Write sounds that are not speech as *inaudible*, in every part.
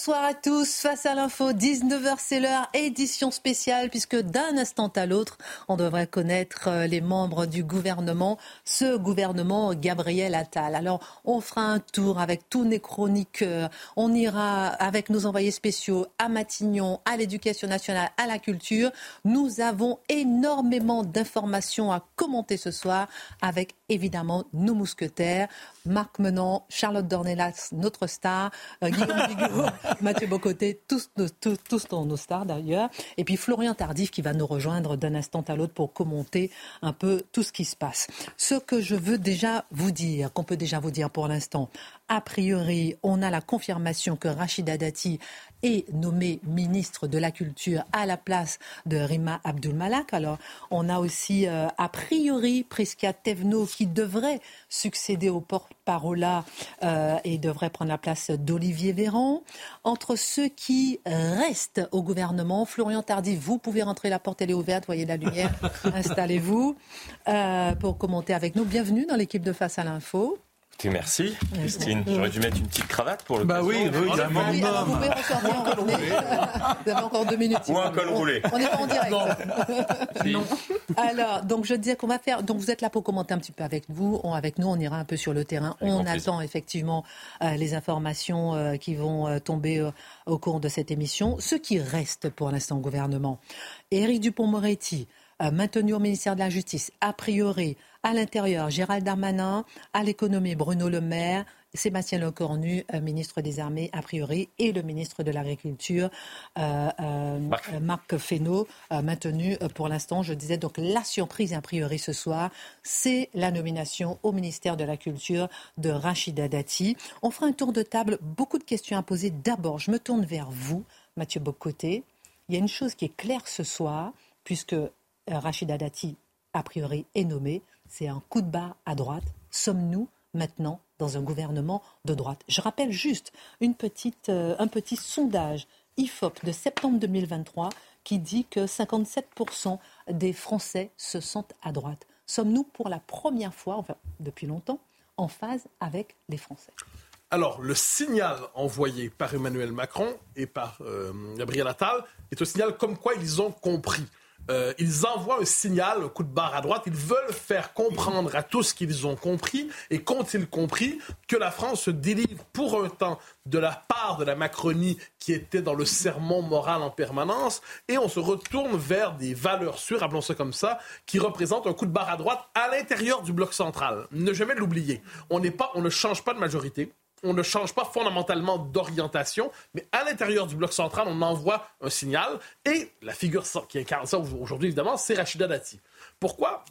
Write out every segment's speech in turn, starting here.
Bonsoir à tous, face à l'info, 19h c'est l'heure, édition spéciale puisque d'un instant à l'autre, on devrait connaître euh, les membres du gouvernement, ce gouvernement Gabriel Attal. Alors on fera un tour avec tous les chroniqueurs, on ira avec nos envoyés spéciaux à Matignon, à l'éducation nationale, à la culture. Nous avons énormément d'informations à commenter ce soir avec évidemment nos mousquetaires, Marc Menant, Charlotte Dornelas, notre star, euh, Guillaume *laughs* Bigot, *laughs* Mathieu Bocoté, tous, tous, tous nos stars d'ailleurs, et puis Florian Tardif qui va nous rejoindre d'un instant à l'autre pour commenter un peu tout ce qui se passe. Ce que je veux déjà vous dire, qu'on peut déjà vous dire pour l'instant, a priori, on a la confirmation que Rachida Dati est nommé ministre de la Culture à la place de Rima Abdul-Malak. Alors, on a aussi, euh, a priori, Prisca Tevno qui devrait succéder au porte-parole euh, et devrait prendre la place d'Olivier Véran. Entre ceux qui restent au gouvernement, Florian Tardif, vous pouvez rentrer, la porte elle est ouverte, voyez la lumière, *laughs* installez-vous euh, pour commenter avec nous. Bienvenue dans l'équipe de Face à l'info merci, Christine. J'aurais dû mettre une petite cravate pour le Bah oui, oui, Vous *laughs* avez encore deux minutes. Ou un col roulé. On est pas en direct. *laughs* Non. Alors, donc je disais qu'on va faire. Donc vous êtes là pour commenter un petit peu avec vous. On, avec nous, on ira un peu sur le terrain. on attend effectivement euh, les informations euh, qui vont euh, tomber au cours de cette émission. Ce qui reste pour l'instant au gouvernement, Éric Dupont-Moretti, maintenu au ministère de la Justice, a priori à l'intérieur, Gérald Darmanin. À l'économie, Bruno Le Maire. Sébastien Lecornu, euh, ministre des Armées a priori, et le ministre de l'Agriculture, euh, euh, Marc. Fesneau, maintenu pour l'instant. Je disais donc la surprise a priori ce soir, c'est la nomination au ministère de la Culture de Rachida Dati. On fera un tour de table, beaucoup de questions à poser. D'abord, je me tourne vers vous, Mathieu Bocoté. Il y a une chose qui est claire ce soir, puisque Rachida Dati, a priori, est nommée, c'est un coup de barre à droite. Sommes-nous maintenant dans un gouvernement de droite? Je rappelle juste une petite, euh, un petit sondage IFOP de septembre 2023 qui dit que 57% des Français se sentent à droite. Sommes-nous pour la première fois, enfin depuis longtemps, en phase avec les Français? Alors, le signal envoyé par Emmanuel Macron et par euh, Gabriel Attal est un signal comme quoi ils ont compris. Euh, ils envoient un signal, un coup de barre à droite. Ils veulent faire comprendre à tous qu'ils ont compris et qu'ont-ils compris que la France se délivre pour un temps de la part de la Macronie qui était dans le sermon moral en permanence et on se retourne vers des valeurs sûres, appelons ça comme ça, qui représentent un coup de barre à droite à l'intérieur du bloc central. Ne jamais l'oublier. On, on ne change pas de majorité on ne change pas fondamentalement d'orientation, mais à l'intérieur du bloc central, on envoie un signal. Et la figure qui incarne ça aujourd'hui, évidemment, c'est Rachida Dati. Pourquoi?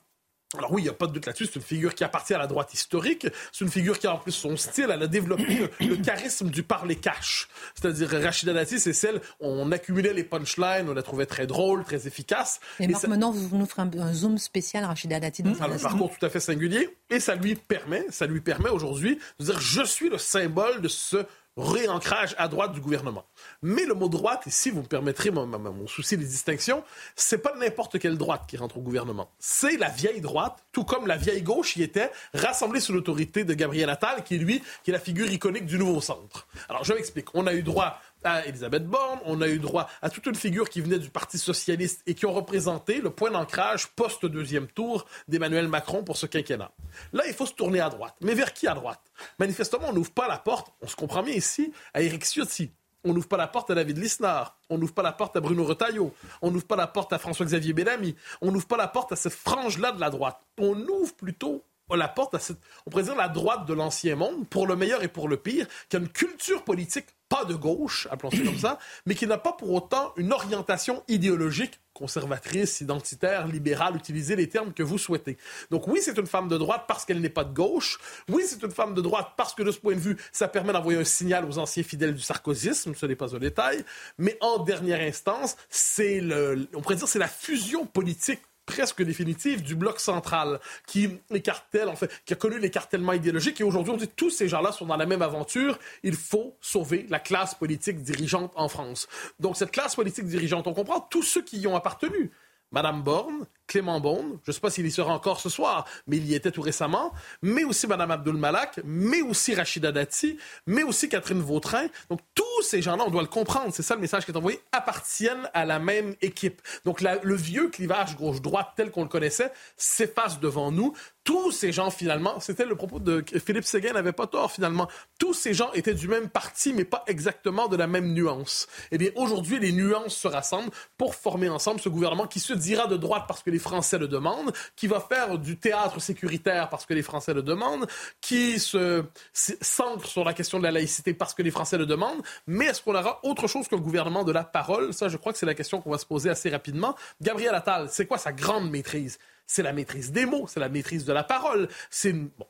Alors oui, il n'y a pas de doute là-dessus, c'est une figure qui appartient à la droite historique, c'est une figure qui a en plus son style, elle a développé le, charisme du parler cash. C'est-à-dire Rachida Dati, c'est celle, on accumulait les punchlines, on la trouvait très drôle, très efficace. Et, Marc, maintenant, vous nous ferez un, zoom spécial Rachida Dati. Mmh. un parcours tout à fait singulier, et ça lui permet, ça lui permet aujourd'hui de dire je suis le symbole de ce réancrage à droite du gouvernement. Mais le mot droite, ici, vous me permettrez mon, souci des distinctions, c'est pas n'importe quelle droite qui rentre au gouvernement. C'est la vieille droite, tout comme la vieille gauche y était, rassemblée sous l'autorité de Gabriel Attal, qui lui, qui est la figure iconique du nouveau centre. Alors, je m'explique. On a eu droit à Elisabeth Borne, on a eu droit à toute une figure qui venait du Parti socialiste et qui ont représenté le point d'ancrage post-deuxième tour d'Emmanuel Macron pour ce quinquennat. Là, il faut se tourner à droite. Mais vers qui à droite? Manifestement, on n'ouvre pas la porte, on se comprend bien ici, à Éric Ciotti. On n'ouvre pas la porte à David Lisnard. On n'ouvre pas la porte à Bruno Retailleau. On n'ouvre pas la porte à François-Xavier Bellamy. On n'ouvre pas la porte à cette frange-là de la droite. On ouvre plutôt la porte à cette, on pourrait dire la droite de l'ancien monde, pour le meilleur et pour le pire, qui a une culture politique pas de gauche, appelons ça comme ça, mais qui n'a pas pour autant une orientation idéologique conservatrice, identitaire, libérale, utilisez les termes que vous souhaitez. Donc oui, c'est une femme de droite parce qu'elle n'est pas de gauche. Oui, c'est une femme de droite parce que de ce point de vue, ça permet d'envoyer un signal aux anciens fidèles du sarkozysme, ce n'est pas un détail. Mais en dernière instance, c'est le, on pourrait dire, c'est la fusion politique presque définitive du bloc central qui écartèle, en fait, qui a connu l'écartèlement idéologique. Et aujourd'hui, on dit tous ces gens-là sont dans la même aventure. Il faut sauver la classe politique dirigeante en France. Donc, cette classe politique dirigeante, on comprend tous ceux qui y ont appartenu. Madame Borne, Clément Beaune, je ne sais pas s'il y sera encore ce soir, mais il y était tout récemment, mais aussi Madame Abdul Malak, mais aussi Rachida Dati, mais aussi Catherine Vautrin. Donc tous ces gens-là, on doit le comprendre, c'est ça le message qui est envoyé, appartiennent à la même équipe. Donc le vieux clivage gauche-droite tel qu'on le connaissait s'efface devant nous tous ces gens, finalement, c'était le propos de Philippe Séguin n'avait pas tort, finalement. Tous ces gens étaient du même parti, mais pas exactement de la même nuance. Eh bien, aujourd'hui, les nuances se rassemblent pour former ensemble ce gouvernement qui se dira de droite parce que les Français le demandent, qui va faire du théâtre sécuritaire parce que les Français le demandent, qui se s'ancre sur la question de la laïcité parce que les Français le demandent. Mais est-ce qu'on aura autre chose qu'un gouvernement de la parole? Ça, je crois que c'est la question qu'on va se poser assez rapidement. Gabriel Attal, c'est quoi sa grande maîtrise? c'est la maîtrise des mots, c'est la maîtrise de la parole. C'est bon,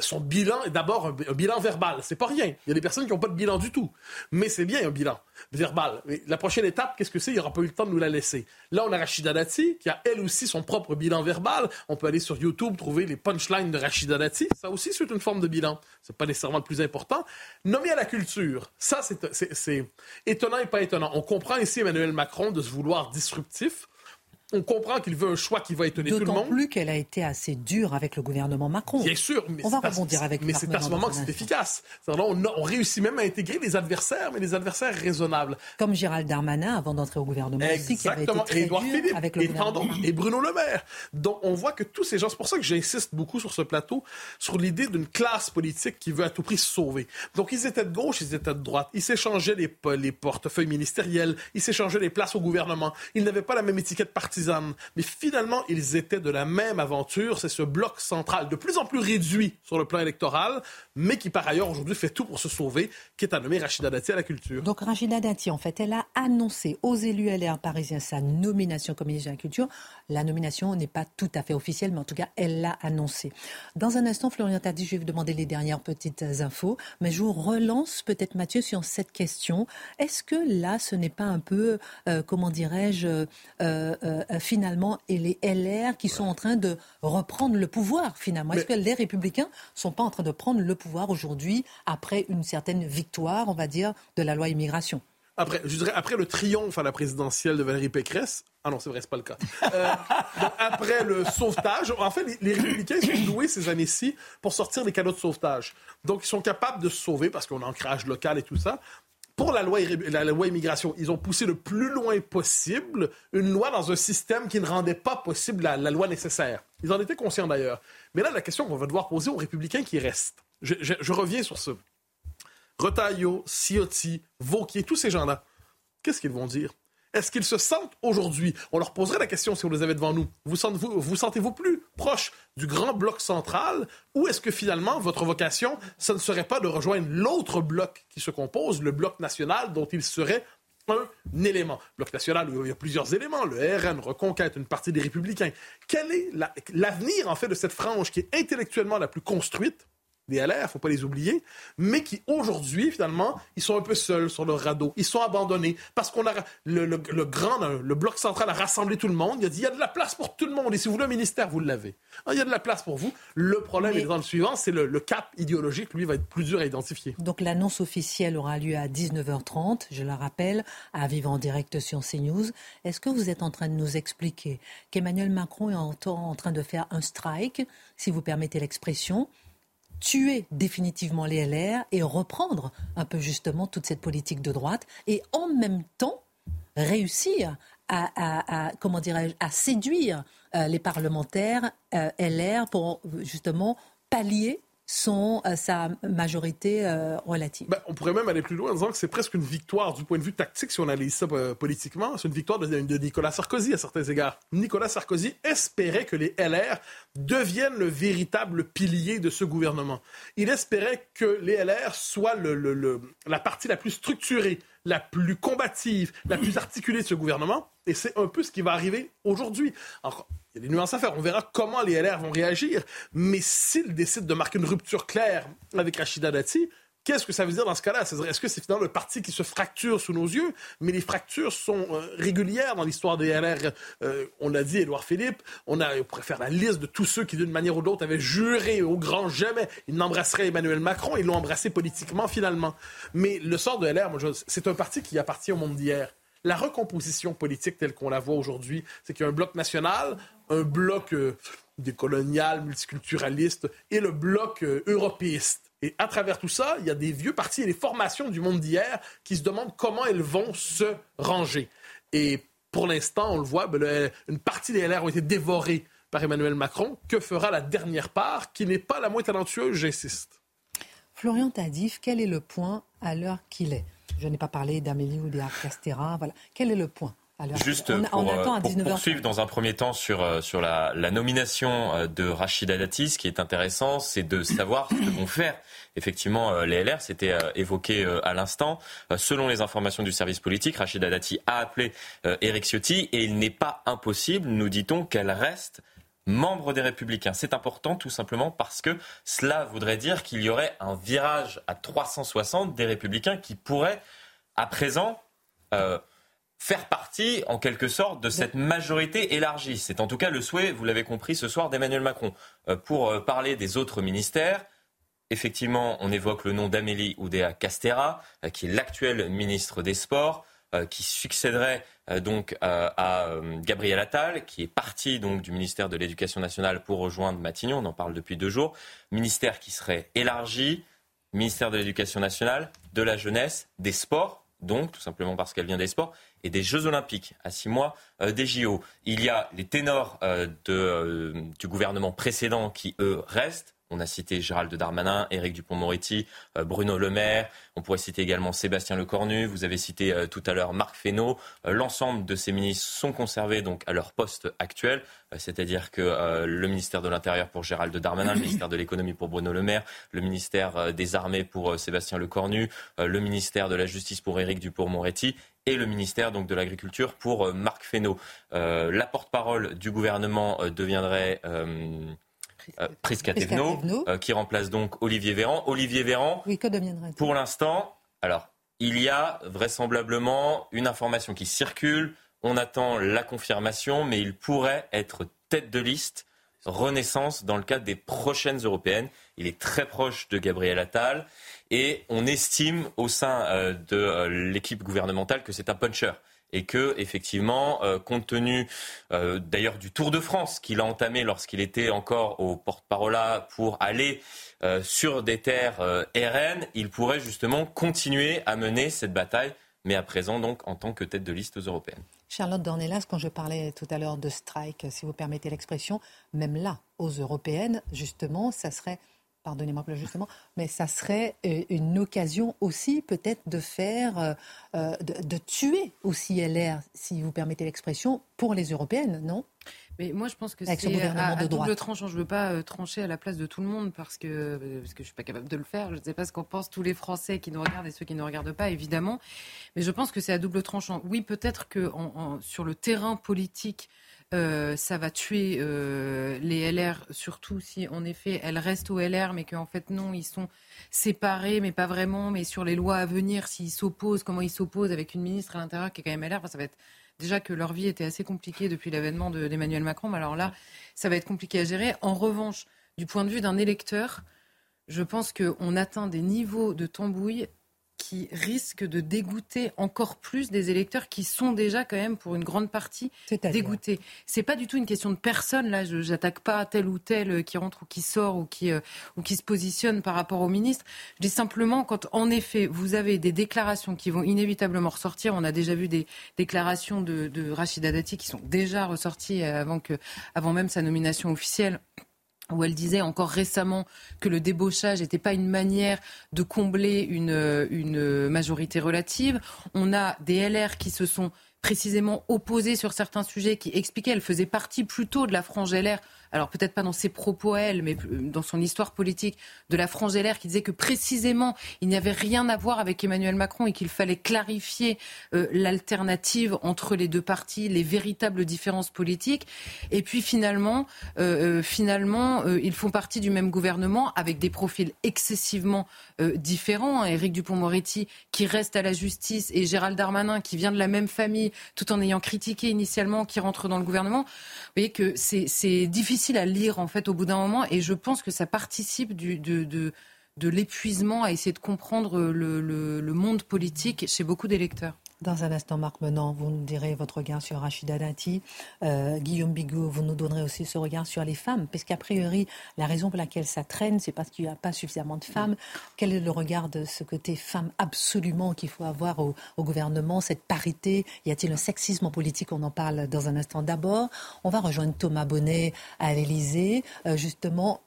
son bilan est d'abord un, bilan verbal. C'est pas rien. Il y a des personnes qui n'ont pas de bilan du tout. Mais c'est bien un bilan verbal. la prochaine étape, qu'est-ce que c'est? Il n'y aura pas eu le temps de nous la laisser. Là, on a Rachida Dati, qui a elle aussi son propre bilan verbal. On peut aller sur YouTube trouver les punchlines de Rachida Dati. Ça aussi, c'est une forme de bilan. C'est pas nécessairement le plus important. Nommé à la culture. Ça, c'est étonnant et pas étonnant. On comprend ici Emmanuel Macron de se vouloir disruptif on comprend qu'il veut un choix qui va étonner tout le monde. D'autant plus qu'elle a été assez dure avec le gouvernement Macron. Bien sûr, mais on va rebondir avec. Mais c'est à ce moment que c'est efficace. On, on, réussit même à intégrer les adversaires, mais les adversaires raisonnables. Comme Gérald Darmanin avant d'entrer au gouvernement aussi, qui avait été très Philippe, avec le et, et Bruno Le Maire. Donc on voit que tous ces gens, c'est pour ça que j'insiste beaucoup sur ce plateau, sur l'idée d'une classe politique qui veut à tout prix se sauver. Donc ils étaient de gauche, ils étaient de droite, ils s'échangeaient les, les portefeuilles ministériels, ils s'échangeaient les places au gouvernement. Ils n'avaient pas la même étiquette partisane, mais finalement, ils étaient de la même aventure. C'est ce bloc central, de plus en plus réduit sur le plan électoral, mais qui par ailleurs aujourd'hui fait tout pour se sauver, qui est à nommer Rachida Dati à la culture. Donc Rachida Dati, en fait, elle a annoncé aux élus LR parisiens sa nomination comme ministre de la Culture. La nomination n'est pas tout à fait officielle, mais en tout cas, elle l'a annoncé. Dans un instant, Florian Tardy, je vais vous demander les dernières petites infos, mais je vous relance peut-être Mathieu sur cette question. Est-ce que là, ce n'est pas un peu, euh, comment dirais-je, euh, euh, finalement, et les LR qui sont en train de reprendre le pouvoir finalement Est-ce que les républicains sont pas en train de prendre le pouvoir aujourd'hui après une certaine victoire, on va dire, de la loi immigration? Après, je dirais, après le triomphe à la présidentielle de Valérie Pécresse, ah non, c'est vrai, c'est pas le cas. Euh, après le sauvetage, en fait, les, républicains sont doués ces années-ci pour sortir des canaux de sauvetage. Donc, ils sont capables de se sauver parce qu'on a un ancrage local et tout ça pour la loi, la loi immigration, ils ont poussé le plus loin possible une loi dans un système qui ne rendait pas possible la, loi nécessaire. Ils en étaient conscients d'ailleurs. Mais là, la question qu'on va devoir poser aux républicains qui restent, je, reviens sur ce. Retailleau, Ciotti, Vauquier, tous ces gens-là, qu'est-ce qu'ils vont dire? Est-ce qu'ils se sentent aujourd'hui, on leur poserait la question si on les avait devant nous, vous sentez-vous, vous sentez-vous plus proche du grand bloc central ou est-ce que finalement votre vocation, ce ne serait pas de rejoindre l'autre bloc qui se compose, le bloc national dont il serait un élément? Bloc national, il y a plusieurs éléments, le RN, Reconquête, une partie des républicains. Quel est l'avenir, en fait, de cette frange qui est intellectuellement la plus construite, des LR, faut pas les oublier, mais qui aujourd'hui, finalement, ils sont un peu seuls sur le radeau. Ils sont abandonnés parce qu'on a le, grand, le bloc central a rassemblé tout le monde. Il a dit il y a de la place pour tout le monde et si vous voulez un ministère, vous l'avez. Ah, il y a de la place pour vous. Le problème est dans le suivant, c'est le, le, cap idéologique, lui, va être plus dur à identifier. Donc l'annonce officielle aura lieu à 19h30, je la rappelle, à vivre en direct sur CNews. Est-ce que vous êtes en train de nous expliquer qu'Emmanuel Macron est en train de faire un strike, si vous permettez l'expression, tuer définitivement les LR et reprendre un peu justement toute cette politique de droite et en même temps réussir à, comment dirais à séduire euh, les parlementaires euh, LR pour justement pallier son, euh, sa majorité euh, relative. Ben, on pourrait même aller plus loin en disant que c'est presque une victoire du point de vue tactique, si on analyse ça euh, politiquement. C'est une victoire de, Nicolas Sarkozy à certains égards. Nicolas Sarkozy espérait que les LR deviennent le véritable pilier de ce gouvernement. Il espérait que les LR soient la partie la plus structurée, la plus combative, la plus articulée de ce gouvernement. Et c'est un peu ce qui va arriver aujourd'hui. Il y a des nuances à faire. On verra comment les LR vont réagir. Mais s'ils décident de marquer une rupture claire avec Rachida Dati, Qu'est-ce que ça veut dire dans ce cas-là? Est-ce que c'est finalement le parti qui se fracture sous nos yeux? Mais les fractures sont euh, régulières dans l'histoire des LR. Euh, on a dit Édouard Philippe, on, a, on pourrait faire la liste de tous ceux qui, d'une manière ou d'autre, avaient juré au grand jamais ils n'embrasseraient Emmanuel Macron. Ils l'ont embrassé politiquement, finalement. Mais le sort de LR, c'est un parti qui appartient au monde d'hier. La recomposition politique telle qu'on la voit aujourd'hui, c'est qu'il y a un bloc national, un bloc euh, décolonial, multiculturaliste et le bloc euh, européiste. Et à travers tout ça, il y a des vieux partis et des formations du monde d'hier qui se demandent comment elles vont se ranger. Et pour l'instant, on le voit, ben, une partie des LR ont été dévorées par Emmanuel Macron. Que fera la dernière part, qui n'est pas la moins talentueuse, j'insiste? Florian Tadif, quel est le point à l'heure qu'il est? Je n'ai pas parlé d'Amélie ou d'Arcastera. Voilà. Quel est le point Juste pour, euh, poursuivre dans un premier temps sur, euh, sur la, nomination euh, de Rachida Dati, ce qui est intéressant, c'est de savoir ce que vont faire effectivement les LR. C'était évoqué à l'instant. Selon les informations du service politique, Rachida Dati a appelé Eric Ciotti et il n'est pas impossible, nous dit-on, qu'elle reste membre des Républicains. C'est important tout simplement parce que cela voudrait dire qu'il y aurait un virage à 360 des Républicains qui pourrait, à présent, faire partie, en quelque sorte, de cette majorité élargie. C'est en tout cas le souhait, vous l'avez compris ce soir, d'Emmanuel Macron. Euh, pour euh, parler des autres ministères, effectivement, on évoque le nom d'Amélie Oudéa Castera, euh, qui est l'actuel ministre des Sports, qui succéderait donc à Gabriel Attal, qui est parti donc du ministère de l'Éducation nationale pour rejoindre Matignon. On en parle depuis deux jours. Ministère qui serait élargi, ministère de l'Éducation nationale, de la jeunesse, des sports, donc tout simplement parce qu'elle vient des sports, et des Jeux Olympiques, à six mois euh, des JO. Il y a les ténors euh, euh, du gouvernement précédent qui, eux, restent. On a cité Gérald Darmanin, Éric Dupont-Moretti, Bruno Le Maire. On pourrait citer également Sébastien Lecornu. Vous avez cité tout à l'heure Marc Fesneau. L'ensemble de ces ministres sont conservés donc à leur poste actuel, c'est-à-dire que le ministère de l'Intérieur pour Gérald Darmanin, le ministère de l'Économie pour Bruno Le Maire, le ministère des Armées pour Sébastien Lecornu, le ministère de la Justice pour Éric Dupont-Moretti et le ministère donc, de l'Agriculture pour euh, Marc Fesneau. Euh, la porte-parole du gouvernement euh, deviendrait Prisca qui remplace donc Olivier Véran. Olivier Véran, oui, que deviendrait Pour l'instant, alors, il y a vraisemblablement une information qui circule. On attend la confirmation, mais il pourrait être tête de liste Renaissance dans le cadre des prochaines européennes. Il est très proche de Gabriel Attal. Et on estime au sein euh, de euh, l'équipe gouvernementale que c'est un puncher et que effectivement, euh, compte tenu d'ailleurs du Tour de France qu'il a entamé lorsqu'il était encore au porte-parole pour aller sur des terres RN, il pourrait justement continuer à mener cette bataille, mais à présent donc en tant que tête de liste aux européennes. Charlotte Dornelas, quand je parlais tout à l'heure de strike, si vous permettez l'expression, même là, aux européennes, justement, ça serait pardonnez-moi justement, mais ça serait euh, une occasion aussi peut-être de faire, euh, euh, de, tuer aussi LR, si vous permettez l'expression, pour les européennes, non? Mais moi, je pense que c'est à, à double tranchant. Je ne veux pas trancher à la place de tout le monde parce que, parce que je ne suis pas capable de le faire. Je ne sais pas ce qu'en pensent tous les Français qui nous regardent et ceux qui ne nous regardent pas, évidemment. Mais je pense que c'est à double tranchant. Oui, peut-être que sur le terrain politique, euh, ça va tuer euh, les LR, surtout si en effet elles restent au LR, mais qu'en fait non, ils sont séparés, mais pas vraiment. Mais sur les lois à venir, s'ils s'opposent, comment ils s'opposent avec une ministre à l'intérieur qui est quand même LR, ça va être déjà que leur vie était assez compliquée depuis l'avènement d'Emmanuel Macron. Mais alors là, ça va être compliqué à gérer. En revanche, du point de vue d'un électeur, je pense qu'on atteint des niveaux de tambouille qui risque de dégoûter encore plus des électeurs qui sont déjà quand même pour une grande partie dégoûtés. C'est pas du tout une question de personne là. Je n'attaque pas tel ou tel euh, qui rentre ou qui sort ou qui euh, ou qui se positionne par rapport au ministre. Je dis simplement quand en effet vous avez des déclarations qui vont inévitablement ressortir. On a déjà vu des déclarations de, de Rachida Dati qui sont déjà ressorties avant que avant même sa nomination officielle où elle disait encore récemment que le débauchage n'était pas une manière de combler une, une majorité relative. On a des LR qui se sont précisément opposés sur certains sujets, qui expliquaient, elle faisait partie plutôt de la frange LR alors peut-être pas dans ses propos à elle, mais dans son histoire politique, de la frange LR qui disait que précisément il n'y avait rien à voir avec Emmanuel Macron et qu'il fallait clarifier euh, l'alternative entre les deux partis, les véritables différences politiques. Et puis finalement, euh, euh, finalement, ils font partie du même gouvernement avec des profils excessivement différents. Éric Dupont-Moretti qui reste à la justice et Gérald Darmanin qui vient de la même famille, tout en ayant critiqué initialement, qui rentre dans le gouvernement. Vous voyez que c'est difficile difficile à lire en fait au bout d'un moment et je pense que ça participe de, l'épuisement à essayer de comprendre le, monde politique chez beaucoup d'électeurs. Dans un instant, Marc Menant, vous nous direz votre regard sur Rachida Dati. Euh, Guillaume Bigot, vous nous donnerez aussi ce regard sur les femmes, parce qu'a priori, la raison pour laquelle ça traîne, c'est parce qu'il n'y a pas suffisamment de femmes. Quel est le regard de ce côté femme absolument qu'il faut avoir au, gouvernement, cette parité? Y a-t-il un sexisme en politique? On en parle dans un instant. D'abord, on va rejoindre Thomas Bonnet à l'Élysée. Euh, justement,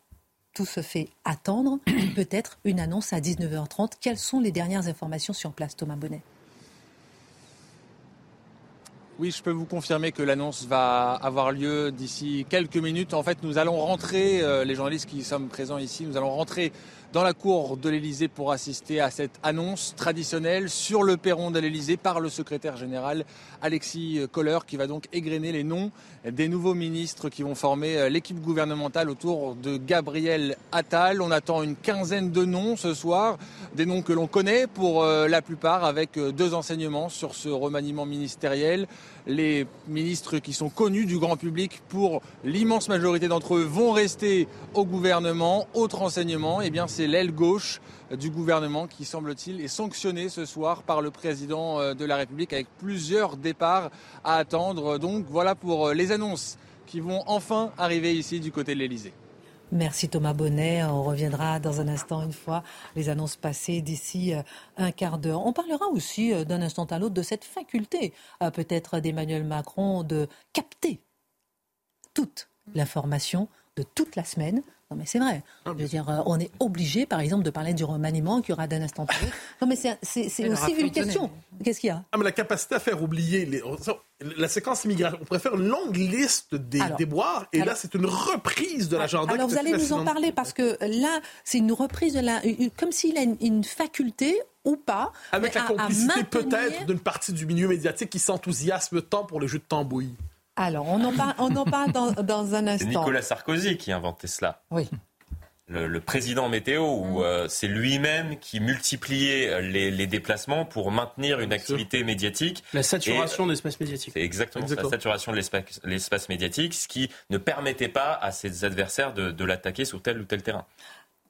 tout se fait attendre. Peut-être une annonce à 19h30. Quelles sont les dernières informations sur place, Thomas Bonnet? Oui, je peux vous confirmer que l'annonce va avoir lieu d'ici quelques minutes. En fait, nous allons rentrer, euh, les journalistes qui sommes présents ici, nous allons rentrer dans la cour de l'Elysée pour assister à cette annonce traditionnelle sur le perron de l'Elysée par le secrétaire général Alexis Kohler qui va donc égrener les noms des nouveaux ministres qui vont former euh, l'équipe gouvernementale autour de Gabriel Attal. On attend une quinzaine de noms ce soir, des noms que l'on connaît pour euh, la plupart avec euh, deux enseignements sur ce remaniement ministériel. Les ministres qui sont connus du grand public pour l'immense majorité d'entre eux vont rester au gouvernement. Autre enseignement, eh bien c'est l'aile gauche du gouvernement qui, semble-t-il, est sanctionné ce soir par le président euh, de la République avec plusieurs départs à attendre. Donc voilà pour euh, les annonces qui vont enfin arriver ici du côté de l'Elysée. Merci Thomas Bonnet. On reviendra dans un instant une fois les annonces passées d'ici euh, un quart d'heure. On parlera aussi d'un instant à l'autre de cette faculté peut-être d'Emmanuel Macron de capter toute l'information de toute la semaine non, mais c'est vrai. Ah, je veux dire, euh, on est obligé, par exemple, de parler du remaniement qu'il y aura d'un instant à l'autre. *laughs* Non, mais c'est aussi une question. Qu'est-ce qu'il y a? Ah, mais La capacité à faire oublier les... la séquence immigration. On préfère une longue liste des déboires, et là, c'est une reprise de l'agenda. Alors, vous allez nous en parler, parce que là, c'est une reprise de la. Comme s'il a une, faculté ou pas. Avec la complicité peut-être d'une partie du milieu médiatique qui s'enthousiasme tant pour le jeu de tambouille. Alors, on en parle, on en parle dans, un *laughs* instant. C'est Nicolas Sarkozy qui a inventé cela. Oui. Le, président météo, où mm. euh, c'est lui-même qui multipliait les, déplacements pour maintenir une activité médiatique. La saturation de l'espace médiatique. C'est exactement, la saturation de l'espace médiatique, ce qui ne permettait pas à ses adversaires de, de l'attaquer sur tel ou tel terrain.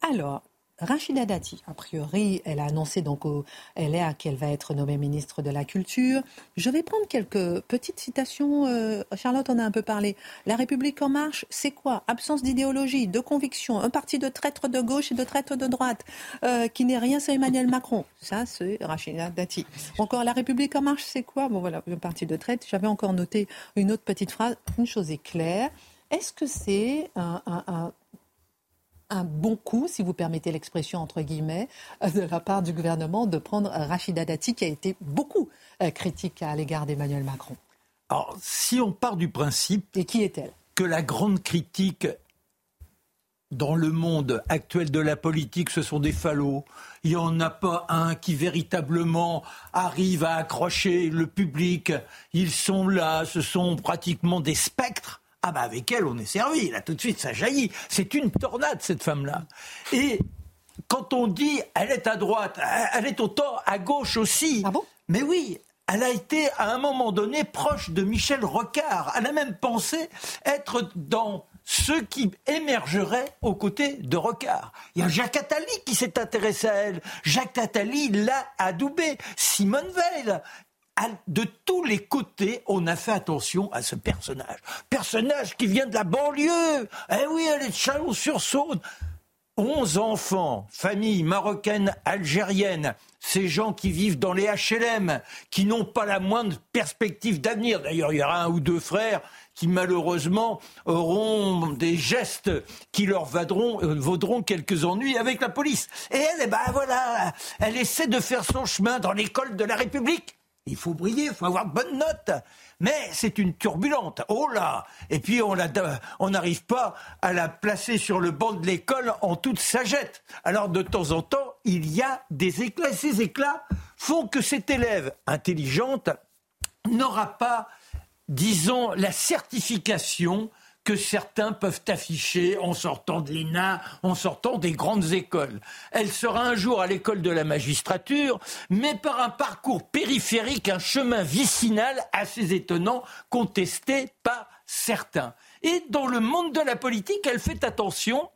Alors, Rachida Dati, a priori, elle a annoncé donc au LR qu'elle va être nommée ministre de la Culture. Je vais prendre quelques petites citations. Euh, Charlotte en a un peu parlé. La République en marche, c'est quoi? Absence d'idéologie, de conviction, un parti de traître de gauche et de traître de droite, euh, qui n'est rien sans Emmanuel Macron. Ça, c'est Rachida Dati. Encore, la République en marche, c'est quoi? Bon voilà, un parti de traite. J'avais encore noté une autre petite phrase. Une chose est claire. Est-ce que c'est un bon coup, si vous permettez l'expression entre guillemets, euh, de la part du gouvernement de prendre Rachida Dati, qui a été beaucoup euh, critique à l'égard d'Emmanuel Macron. Alors, si on part du principe. Et qui est-elle? Que la grande critique dans le monde actuel de la politique, ce sont des falots. Il n'y en a pas un qui véritablement arrive à accrocher le public. Ils sont là, ce sont pratiquement des spectres. Ah bah avec elle, on est servi. Là, tout de suite, ça jaillit. C'est une tornade, cette femme-là. Et quand on dit elle est à droite, elle est autant à gauche aussi. Ah bon? Mais oui, elle a été à un moment donné proche de Michel Rocard. Elle a même pensé être dans ceux qui émergeraient aux côtés de Rocard. Il y a Jacques Attali qui s'est intéressé à elle. Jacques Attali l'a adoubé. Simone Veil de tous les côtés, on a fait attention à ce personnage. Personnage qui vient de la banlieue. Eh oui, elle est de Chalon-sur-Saône. 11 enfants, famille marocaine, algérienne, ces gens qui vivent dans les HLM, qui n'ont pas la moindre perspective d'avenir. D'ailleurs, il y aura un ou deux frères qui malheureusement auront des gestes qui leur vaudront, euh, vaudront quelques ennuis avec la police. Et elle, eh ben voilà, elle essaie de faire son chemin dans l'école de la République. Il faut briller, il faut avoir de bonnes notes. Mais c'est une turbulente. Oh là Et puis on n'arrive pas à la placer sur le banc de l'école en toute sagesse. Alors de temps en temps, il y a des éclats. Ces éclats font que cette élève intelligente n'aura pas, disons, la certification que certains peuvent afficher en sortant de l'ENA, en sortant des grandes écoles. Elle sera un jour à l'école de la magistrature, mais par un parcours périphérique, un chemin vicinal assez étonnant, contesté par certains. Et dans le monde de la politique, elle fait attention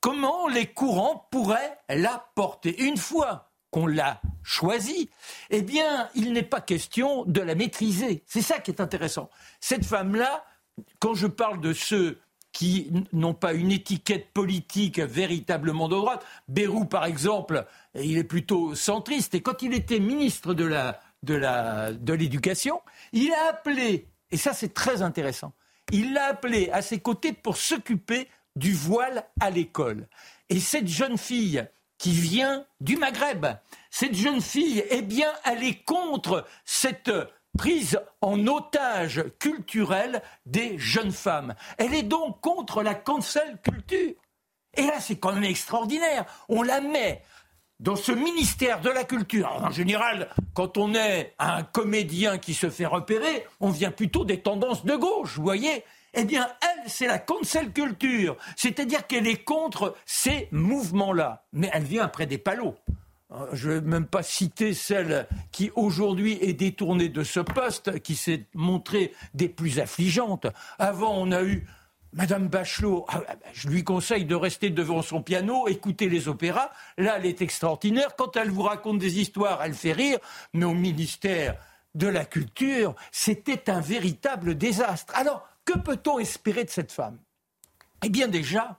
comment les courants pourraient la porter. Une fois qu'on l'a choisie, eh bien, il n'est pas question de la maîtriser. C'est ça qui est intéressant. Cette femme-là, quand je parle de ceux qui n'ont pas une étiquette politique véritablement de droite, Bérou, par exemple, il est plutôt centriste. Et quand il était ministre de, la, de, la, de l'éducation, il a appelé, et ça c'est très intéressant, il l'a appelé à ses côtés pour s'occuper du voile à l'école. Et cette jeune fille qui vient du Maghreb, cette jeune fille, eh bien, elle est contre cette prise en otage culturel des jeunes femmes. Elle est donc contre la cancel culture. Et là, c'est quand même extraordinaire. On la met dans ce ministère de la culture. en général, quand on est un comédien qui se fait repérer, on vient plutôt des tendances de gauche, vous voyez eh bien, elle, c'est la cancel culture. C'est-à-dire qu'elle est contre ces mouvements-là. Mais elle vient après des palos. Euh, je ne vais même pas citer celle qui aujourd'hui est détournée de ce poste, qui s'est montrée des plus affligeantes. Avant, on a eu Madame Bachelot, ah, bah, je lui conseille de rester devant son piano, écouter les opéras. Là, elle est extraordinaire. Quand elle vous raconte des histoires, elle fait rire. Mais au ministère de la Culture, c'était un véritable désastre. Alors, que peut-on espérer de cette femme? Eh bien, déjà,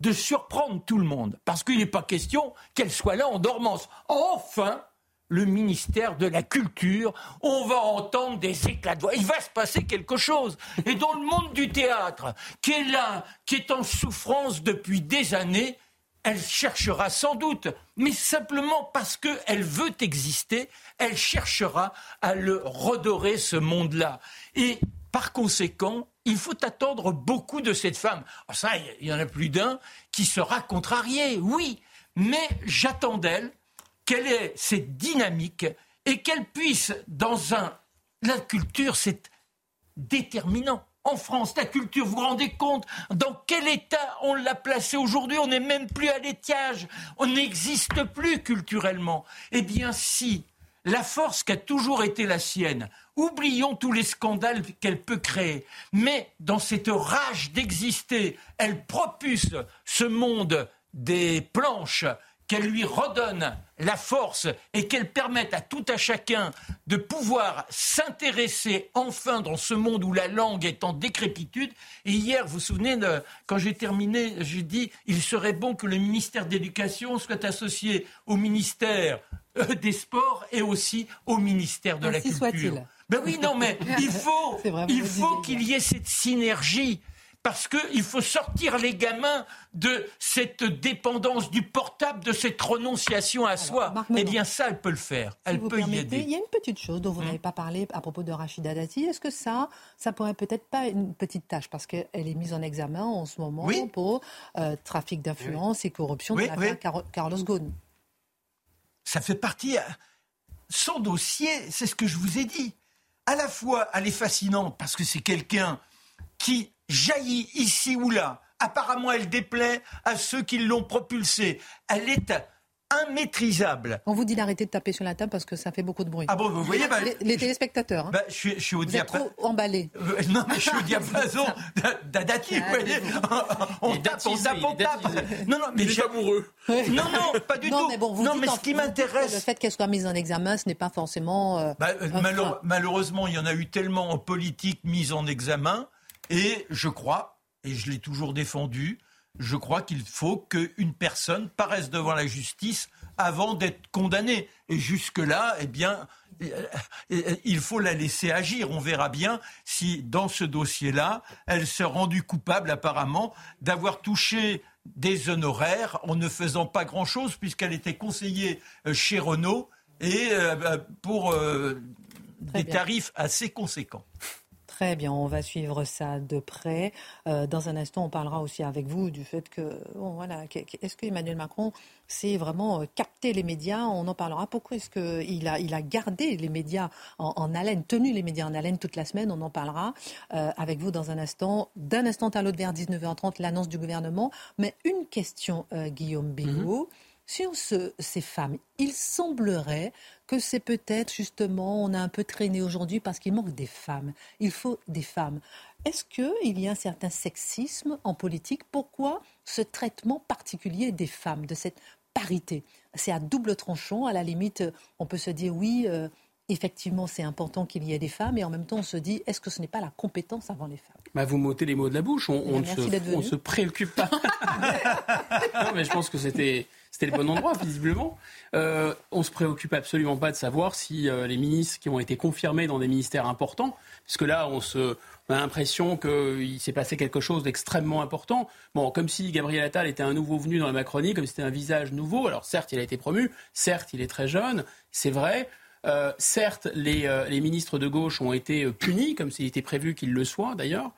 de surprendre tout le monde, parce qu'il n'est pas question qu'elle soit là en dormance. Enfin, le ministère de la Culture, on va entendre des éclats de voix. Il va se passer quelque chose. Et dans le monde du théâtre, qui est là, qui est en souffrance depuis des années, elle cherchera sans doute, mais simplement parce qu'elle veut exister, elle cherchera à le redorer, ce monde-là. Et par conséquent, il faut attendre beaucoup de cette femme. Ah, ça, il y en a plus d'un qui sera contrarié, oui, mais j'attends d'elle qu'elle ait cette dynamique et qu'elle puisse, dans un... La culture, c'est déterminant. En France, la culture, vous vous rendez compte dans quel état on l'a placée aujourd'hui? On n'est même plus à l'étiage, on n'existe plus culturellement. Eh bien si la force qui a toujours été la sienne. Oublions tous les scandales qu'elle peut créer. Mais dans cette rage d'exister, elle propulse ce monde des planches qu'elle lui redonne la force et qu'elle permette à tout à chacun de pouvoir s'intéresser enfin dans ce monde où la langue est en décrépitude. Et hier, vous vous souvenez, quand j'ai terminé, j'ai dit il serait bon que le ministère de l'Éducation soit associé au ministère euh, des Sports et aussi au ministère de la Culture. Ben oui, non, mais *laughs* il faut, il faut qu'il y ait cette synergie parce qu'il faut sortir les gamins de cette dépendance du portable, de cette renonciation à soi. eh bien, ça, elle peut le faire. elle peut y aider. Il y a une petite chose dont vous n'avez pas parlé à propos de Rachida Dati. Est-ce que ça, ça pourrait peut-être pas une petite tâche? Parce qu'elle est mise en examen en ce moment pour euh, trafic d'influence et corruption de l'affaire Carlos Ghosn Ça fait partie. Euh, son dossier, c'est ce que je vous ai dit. À la fois, elle est fascinante parce que c'est quelqu'un qui jaillit ici ou là. Apparemment, elle déplaît à ceux qui l'ont propulsée. Elle est immaîtrisable. On vous dit d'arrêter de taper sur la table parce que ça fait beaucoup de bruit. Ah bon, vous voyez bah, les, téléspectateurs. Hein. Bah, je, suis, je, suis, au diapason. trop emballé. Euh, non, mais je suis au *laughs* diapason d'Adati. vous voyez. On tape, on tape, on tape. Non, non, mais je amoureux. *laughs* Non, non, pas du non, tout. Mais bon, vous non, mais ce qui m'intéresse, le fait qu'elle soit mise en examen, ce n'est pas forcément. Euh, bah, euh, malheureusement, il y en a eu tellement en politique mise en examen et je crois, et je l'ai toujours défendu, je crois qu'il faut qu'une personne paraisse devant la justice avant d'être condamnée. Et jusque-là, eh bien, il faut la laisser agir. On verra bien si, dans ce dossier-là, elle s'est rendue coupable, apparemment, d'avoir touché des honoraires en ne faisant pas grand-chose, puisqu'elle était conseillée euh, chez Renault et euh, euh, pour des tarifs assez conséquents. Très bien, on va suivre ça de près. Euh, dans un instant, on parlera aussi avec vous du fait que, bon, voilà, est-ce qu'Emmanuel Macron s'est vraiment euh, capté les médias? On en parlera. Pourquoi est-ce qu'il a, il a gardé les médias en, haleine, tenu les médias en haleine toute la semaine? On en parlera euh, avec vous dans un instant. D'un instant à l'autre, vers 19h30, l'annonce du gouvernement. Mais une question, Guillaume Bigot. Mm-hmm. Sur ces femmes, il semblerait que c'est peut-être justement, on a un peu traîné aujourd'hui parce qu'il manque des femmes. Il faut des femmes. Est-ce qu'il y a un certain sexisme en politique? Pourquoi ce traitement particulier des femmes, de cette parité? C'est à double tranchant. À la limite, on peut se dire oui. Euh, effectivement, c'est important qu'il y ait des femmes, et en même temps, on se dit, est-ce que ce n'est pas la compétence avant les femmes? Bah, Vous m'ôtez les mots de la bouche, on, eh ne se, se, préoccupe pas. *laughs* non, mais je pense que c'était c'était le bon endroit, visiblement. Euh, on se préoccupe absolument pas de savoir si euh, les ministres qui ont été confirmés dans des ministères importants, puisque là, on, se, a l'impression qu'il s'est passé quelque chose d'extrêmement important. Bon, comme si Gabriel Attal était un nouveau venu dans la Macronie, comme si c'était un visage nouveau. Alors certes, il a été promu, certes, il est très jeune, c'est vrai. Euh, certes, les, euh, les, ministres de gauche ont été euh, punis, comme s'il était prévu qu'ils le soient d'ailleurs.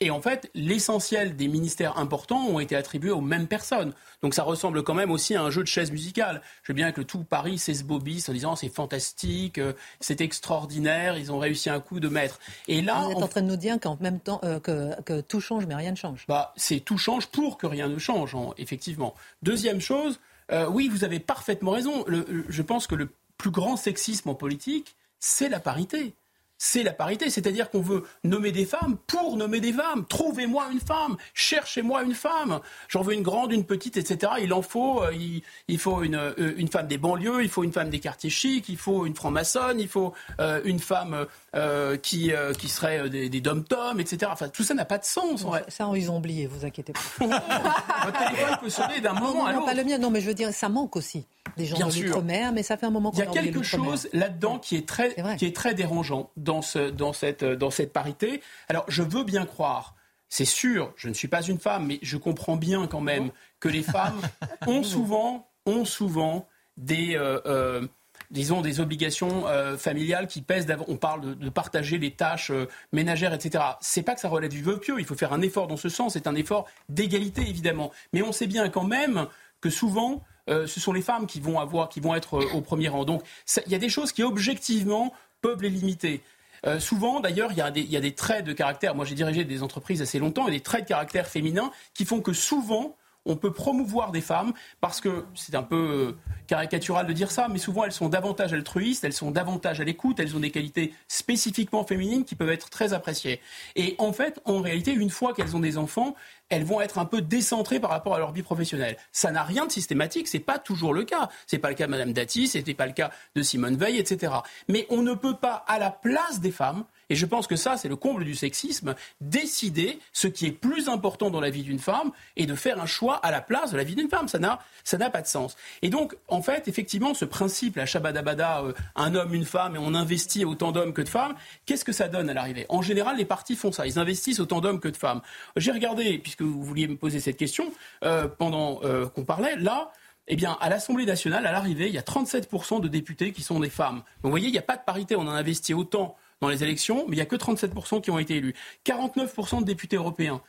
et en fait, l'essentiel des ministères importants ont été attribués aux mêmes personnes. Donc ça ressemble quand même aussi à un jeu de chaises musicales. Je veux bien que tout Paris s'esbobisse en disant c'est fantastique, c'est extraordinaire, ils ont réussi un coup de maître. Et là, vous êtes en train de nous dire qu'en même temps que, tout change, mais rien ne change. Bah, c'est tout change pour que rien ne change, effectivement. Deuxième chose. oui, vous avez parfaitement raison. je pense que le plus grand sexisme en politique, c'est la parité c'est la parité. C'est-à-dire qu'on veut nommer des femmes pour nommer des femmes. Trouvez-moi une femme, cherchez-moi une femme. J'en veux une grande, une petite, etc. Il en faut. Euh, il, faut une, euh, une, femme des banlieues, il faut une femme des quartiers chics, il faut une franc-maçonne, il faut euh, une femme qui, qui serait des, des dom-toms, etc. Enfin, tout ça n'a pas de sens. Ça, ils ont oublié, vous inquiétez pas. *laughs* Votre téléphone peut sonner d'un moment à l'autre. Pas le mien, non, mais je veux dire, ça manque aussi. Des gens Bien de l'outre-mer, mais ça fait un moment qu'on Il y a quelque chose là-dedans qui, est très, qui est très dérangeant dans, ce, dans, cette, dans cette parité. Alors, je veux bien croire c'est sûr, je ne suis pas une femme, mais je comprends bien quand même que les femmes *laughs* ont souvent, ont souvent des, euh, euh, disons, des obligations euh, familiales qui pèsent. On parle de, partager les tâches ménagères, etc. C'est pas que ça relève du vœu pieux. Il faut faire un effort dans ce sens. C'est un effort d'égalité, évidemment. Mais on sait bien quand même que souvent, ce sont les femmes qui vont avoir, qui vont être au premier rang. Donc, il y a des choses qui objectivement peuvent les limiter. Euh, souvent, d'ailleurs, il y, a des traits de caractère. Moi, j'ai dirigé des entreprises assez longtemps et des traits de caractère féminins qui font que souvent, on peut promouvoir des femmes parce que c'est un peu euh, caricatural de dire ça, mais souvent elles sont davantage altruistes, elles sont davantage à l'écoute, elles ont des qualités spécifiquement féminines qui peuvent être très appréciées. Et en fait, en réalité, une fois qu'elles ont des enfants, elles vont être un peu décentrées par rapport à leur vie professionnelle. Ça n'a rien de systématique, c'est pas toujours le cas. C'est pas le cas de Madame Dati, c'était pas le cas de Simone Veil, etc. Mais on ne peut pas, à la place des femmes, et je pense que ça, c'est le comble du sexisme, décider ce qui est plus important dans la vie d'une femme et de faire un choix à la place de la vie d'une femme. Ça n'a, pas de sens. Et donc, en fait, effectivement, ce principe, la shabadabada, euh, un homme, une femme, et on investit autant d'hommes que de femmes, qu'est-ce que ça donne à l'arrivée? En général, les partis font ça. Ils investissent autant d'hommes que de femmes. J'ai regardé, puisque vous vouliez me poser cette question, euh, pendant euh, qu'on parlait, là, eh bien, à l'Assemblée nationale, à l'arrivée, il y a 37% de députés qui sont des femmes. Vous voyez, il n'y a pas de parité. On a investi autant dans les élections, mais il n'y a que 37% qui ont été élus. 49% de députés européens.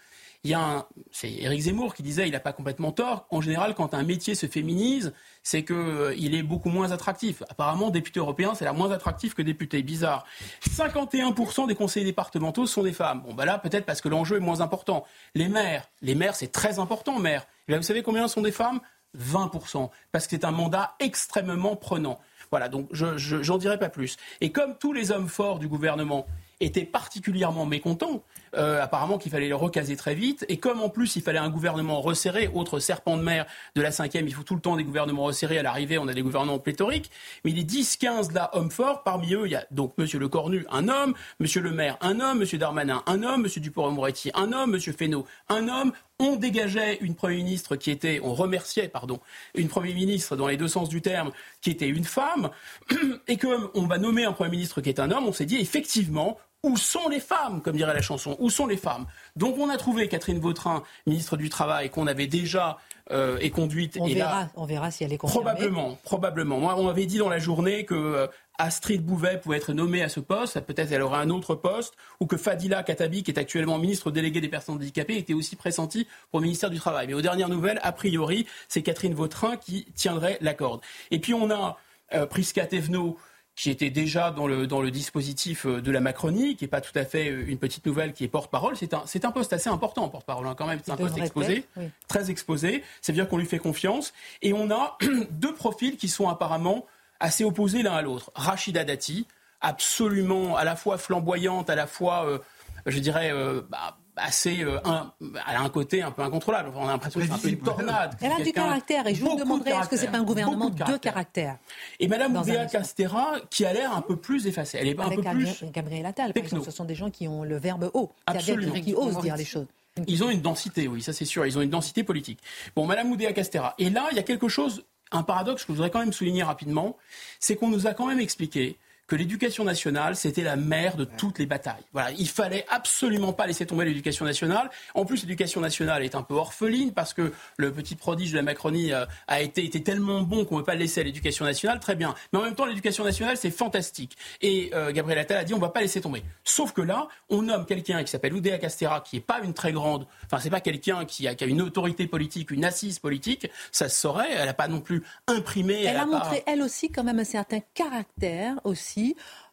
Il y a un, c'est Éric Zemmour qui disait, il n'a pas complètement tort. En général, quand un métier se féminise, c'est qu'il euh, est beaucoup moins attractif. Apparemment, député européen, c'est la moins attractif que député. Bizarre. 51% des conseillers départementaux sont des femmes. Bon, bah là, peut-être parce que l'enjeu est moins important. Les maires, les maires, c'est très important, maires. Et vous savez combien sont des femmes? 20%. Parce que c'est un mandat extrêmement prenant. Voilà, donc je, j'en dirai pas plus. Et comme tous les hommes forts du gouvernement étaient particulièrement mécontents, euh, apparemment qu'il fallait le recaser très vite. Et comme en plus il fallait un gouvernement resserré, autre serpent de mer de la cinquième, il faut tout le temps des gouvernements resserrés. À l'arrivée, on a des gouvernements pléthoriques. Mais les 10-15 là, hommes forts, parmi eux, il y a donc M. Le Cornu, un homme, M. Le Maire, un homme, M. Darmanin, un homme, M. Dupont-Moretti, un homme, M. Fesneau, un homme. On dégageait une Premier ministre qui était, on remerciait, pardon, une Premier ministre dans les deux sens du terme, qui était une femme. *clears throat* Et comme on va nommer un Premier ministre qui est un homme, on s'est dit effectivement, où sont les femmes, comme dirait la chanson Où sont les femmes? Donc on a trouvé Catherine Vautrin, ministre du Travail, qu'on avait déjà euh, et conduite. On, verra, on verra si elle est confirmée. Probablement, probablement. Moi, on m'avait dit dans la journée que euh, Astrid Bouvet pouvait être nommée à ce poste, peut-être elle aurait un autre poste, ou que Fadila Katabi, qui est actuellement ministre délégué des personnes handicapées, était aussi pressentie pour le ministère du Travail. Mais aux dernières nouvelles, a priori, c'est Catherine Vautrin qui tiendrait la corde. Et puis on a euh, Prisca Thévenot, qui était déjà dans le, dans le dispositif euh, de la Macronie, qui n'est pas tout à fait euh, une petite nouvelle, qui est porte-parole. C'est un, c'est un poste assez important, porte-parole, hein, quand même. C'est un poste exposé, très exposé. C'est dire qu'on lui fait confiance. Et on a *clears throat* deux profils qui sont apparemment assez opposés l'un à l'autre. Rachida Dati, absolument à la fois flamboyante, à la fois, euh, je dirais, bah, assez. Euh, un, elle a un côté un peu incontrôlable. on a l'impression que c'est un peu une tornade. Elle a du caractère et je vous demanderai est-ce que c'est pas un gouvernement de, caractère. Et Madame Oudéa Castera qui a l'air un peu plus effacée. Elle est un peu plus. Gabriel Attal, par exemple, ce sont des gens qui ont le verbe haut, Absolument. qui osent dire les choses. Ils ont une densité, oui, ça c'est sûr. Ils ont une densité politique. Bon, Madame Oudéa Castera. Et là, il y a quelque chose, un paradoxe que je voudrais quand même souligner rapidement, c'est qu'on nous a quand même expliqué que l'éducation nationale, c'était la mère de toutes les batailles. Voilà, il fallait absolument pas laisser tomber l'éducation nationale. En plus, l'éducation nationale est un peu orpheline parce que le petit prodige de la Macronie euh, a été, été tellement bon qu'on ne peut pas le laisser à l'éducation nationale. Très bien. Mais en même temps, l'éducation nationale, c'est fantastique. Et euh, Gabriel Attal a dit on ne va pas laisser tomber. Sauf que là, on nomme quelqu'un qui s'appelle Oudéa Castera, qui n'est pas une très grande, enfin, c'est pas quelqu'un qui a, qui a, une autorité politique, une assise politique. Ça se saurait. Elle n'a pas non plus imprimé. Elle, a, montré, elle aussi, quand même, un certain caractère aussi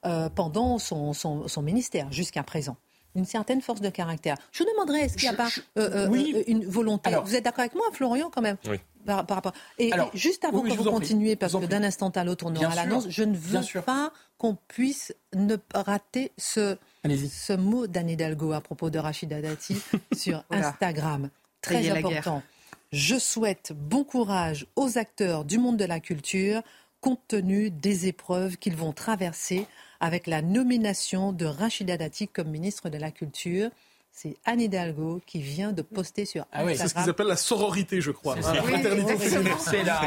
euh, pendant son, ministère jusqu'à présent une certaine force de caractère. Je vous demanderais, est-ce qu'il n'y a pas euh, euh, une volonté Vous êtes d'accord avec moi, Florian, quand même oui. par, rapport. Et, juste avant que vous, continuiez, parce que d'un instant à l'autre, on aura l'annonce, je ne veux pas qu'on puisse ne rater ce, ce mot d'Anne Hidalgo à propos de Rachida Dati *laughs* sur Instagram. Très important. Je souhaite bon courage aux acteurs du monde de la culture compte tenu des épreuves qu'ils vont traverser avec la nomination de Rachida Dati comme ministre de la Culture. C'est Anne Hidalgo qui vient de poster sur ah C'est ce qu'ils appellent la sororité, je crois. C'est là.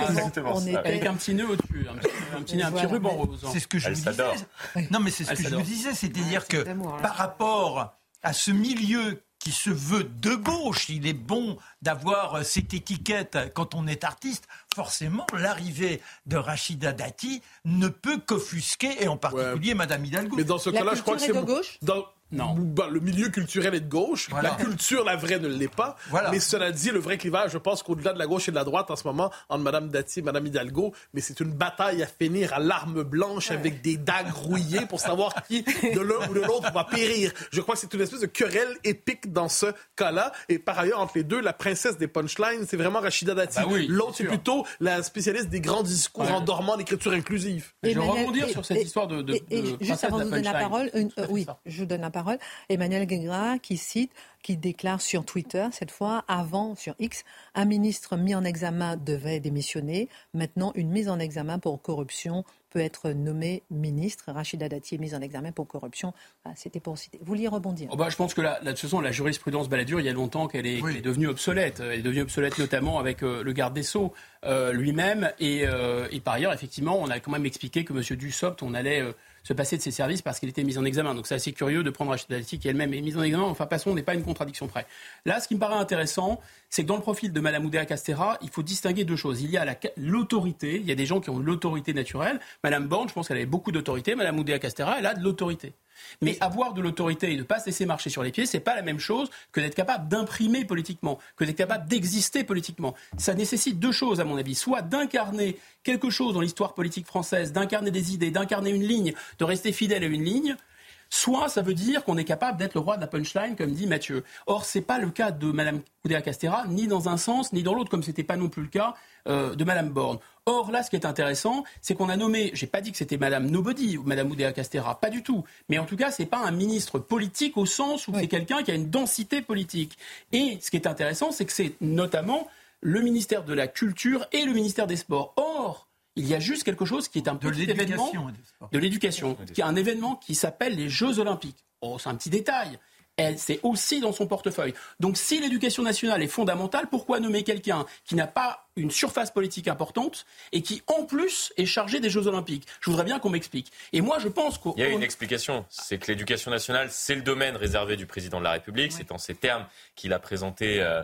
Avec un petit nœud au-dessus, un petit, un petit, ruban rose. C'est ce que je vous disais. Non, mais c'est ce que je vous disais, c'est-à-dire que par rapport à ce milieu qui se veut de gauche. Il est bon d'avoir euh, cette étiquette quand on est artiste. Forcément, l'arrivée de Rachida Dati ne peut qu'offusquer, et en particulier Madame Hidalgo. Mais dans ce cas-là, je crois que c'est de gauche? Non. Bah, le milieu culturel est de gauche. La culture, la vraie, ne l'est pas. Mais cela dit, le vrai clivage, je pense qu'au-delà de la gauche et de la droite en ce moment, entre Mme Dati et Mme Hidalgo, mais c'est une bataille à finir à l'arme blanche avec des dagues rouillées pour savoir qui de l'un ou de l'autre va périr. Je crois que c'est une espèce de querelle épique dans ce cas-là. Et par ailleurs, entre les deux, la princesse des punchlines, c'est vraiment Rachida Dati. Bah l'autre, c'est plutôt la spécialiste des grands discours en dormant l'écriture inclusive. je vais rebondir sur cette histoire de, de, juste avant de vous donner la parole, euh, oui, je vous donne la parole. Emmanuel Guégra qui cite, qui déclare sur Twitter, cette fois, avant sur X, un ministre mis en examen devait démissionner. Maintenant, une mise en examen pour corruption peut être nommé ministre. Rachida Dati est mise en examen pour corruption. Ah, c'était pour citer. Vous vouliez rebondir oh bah, Je pense que la, de toute façon, la jurisprudence baladure, il y a longtemps qu'elle est, devenue obsolète. Elle est devenue obsolète notamment avec euh, le garde des Sceaux euh, lui-même. Et, euh, et, par ailleurs, effectivement, on a quand même expliqué que M. Dussopt, on allait se passer de ses services parce qu'il était mis en examen. Donc c'est assez curieux de prendre Rachida Dati qui elle-même est mise en examen. Enfin, passons, on n'est pas une contradiction près. Là, ce qui me paraît intéressant, c'est que dans le profil de Mme Oudéa Castera, il faut distinguer deux choses. Il y a l'autorité, il y a des gens qui ont l'autorité naturelle. Mme Borne, je pense qu'elle avait beaucoup d'autorité. Mme Oudéa Castera, elle a de l'autorité. Mais avoir de l'autorité et ne pas se laisser marcher sur les pieds, c'est pas la même chose que d'être capable d'imprimer politiquement, que d'être capable d'exister politiquement. Ça nécessite deux choses, à mon avis. Soit d'incarner quelque chose dans l'histoire politique française, d'incarner des idées, d'incarner une ligne, de rester fidèle à une ligne, soit ça veut dire qu'on est capable d'être le roi de la punchline, comme dit Mathieu. Or, ce n'est pas le cas de Mme Oudéa Castera, ni dans un sens, ni dans l'autre, comme ce n'était pas non plus le cas euh, de Mme Borne. Or, là, ce qui est intéressant, c'est qu'on a nommé, j'ai pas dit que c'était Mme Nobody ou Mme Oudéa Castera, pas du tout. Mais en tout cas, ce n'est pas un ministre politique au sens où c'est quelqu'un qui a une densité politique. Et ce qui est intéressant, c'est que c'est notamment le ministère de la Culture et le ministère des Sports. Or, il y a juste quelque chose qui est un petit événement de l'éducation, qui est un événement qui s'appelle les Jeux Olympiques. Oh, c'est un petit détail. C'est aussi dans son portefeuille. Donc si l'éducation nationale est fondamentale, pourquoi nommer quelqu'un qui n'a pas une surface politique importante et qui en plus est chargé des Jeux Olympiques? Je voudrais bien qu'on m'explique. Et moi je pense qu'il y a une explication, c'est que l'éducation nationale, c'est le domaine réservé du président de la République. C'est en ces termes qu'il a présenté euh,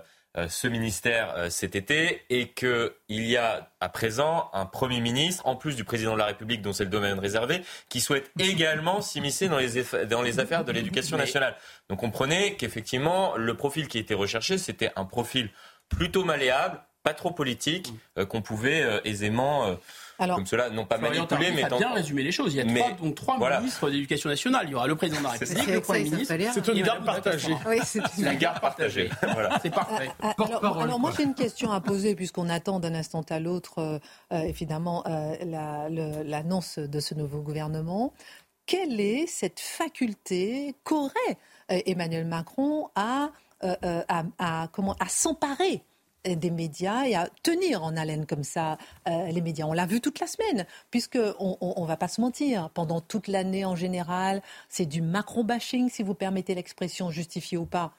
ce ministère euh, cet été et qu'il y a à présent un Premier ministre, en plus du président de la République dont c'est le domaine réservé, qui souhaite également s'immiscer dans les, dans les affaires de l'éducation nationale. Donc comprenez qu'effectivement, le profil qui était recherché, c'était un profil plutôt malléable, pas trop politique, euh, qu'on pouvait aisément alors, comme cela, non pas manipulé, mais a bien résumé les choses. Il y a trois, donc trois ministres d'éducation nationale. Il y aura le président de la République, le Premier ministre. C'est une garde partagée. Oui, c'est la garde partagée. *laughs* voilà. C'est parfait. Ah, ah, alors, moi, j'ai une question à poser, puisqu'on attend d'un instant à l'autre, euh, euh, évidemment, euh, l'annonce de ce nouveau gouvernement. Quelle est cette faculté qu'aurait Emmanuel Macron à, à, à, comment, à s'emparer des médias et à tenir en haleine comme ça euh, les médias. On l'a vu toute la semaine, puisque on, ne va pas se mentir. Pendant toute l'année en général, c'est du Macron-bashing, si vous permettez l'expression, justifiée ou pas.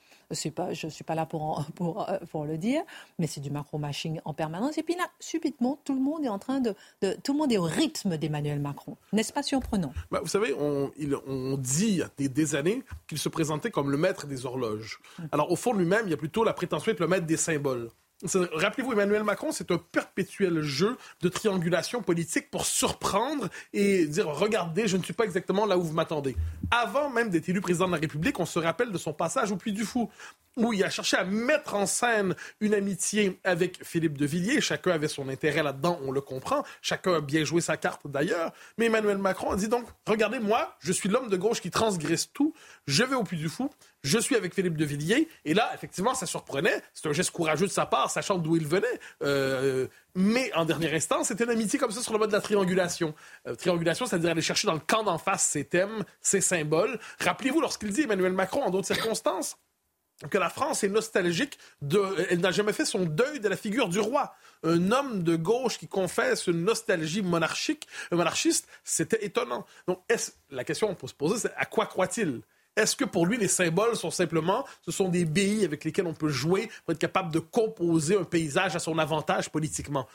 Pas, je ne suis pas là pour, *laughs* pour, euh, pour le dire, mais c'est du macro-mashing en permanence. Et puis là, subitement, tout le monde est en train de, tout le monde est au rythme d'Emmanuel Macron. N'est-ce pas surprenant? Bah, Vous savez, on, il, on dit des, des années qu'il se présentait comme le maître des horloges. Hum. Alors au fond de lui-même, il y a plutôt la prétention d'être le maître des symboles. Rappelez-vous, Emmanuel Macron, c'est un perpétuel jeu de triangulation politique pour surprendre et dire regardez, je ne suis pas exactement là où vous m'attendez. Avant même d'être élu président de la République, on se rappelle de son passage au Puy du Fou, où il a cherché à mettre en scène une amitié avec Philippe de Villiers. Chacun avait son intérêt là-dedans, on le comprend. Chacun a bien joué sa carte d'ailleurs. Mais Emmanuel Macron a dit donc regardez, moi, je suis l'homme de gauche qui transgresse tout. Je vais au Puy du Fou, je suis avec Philippe de Villiers. Et là, effectivement, ça surprenait. C'est un geste courageux de sa part, sachant d'où il venait. Euh, mais en dernier instant, c'était une amitié comme ça sur le mode de la triangulation. Euh, triangulation, c'est-à-dire aller chercher dans le camp d'en face ses thèmes, ses symboles. Rappelez-vous, lorsqu'il dit Emmanuel Macron, en d'autres circonstances, que la France est nostalgique de. Elle n'a jamais fait son deuil de la figure du roi. Un homme de gauche qui confesse une nostalgie monarchique, monarchiste, c'était étonnant. Donc, la question qu'on peut se poser, c'est à quoi croit-il? Est-ce que pour lui, les symboles sont simplement, ce sont des billes avec lesquelles on peut jouer pour être capable de composer un paysage à son avantage politiquement?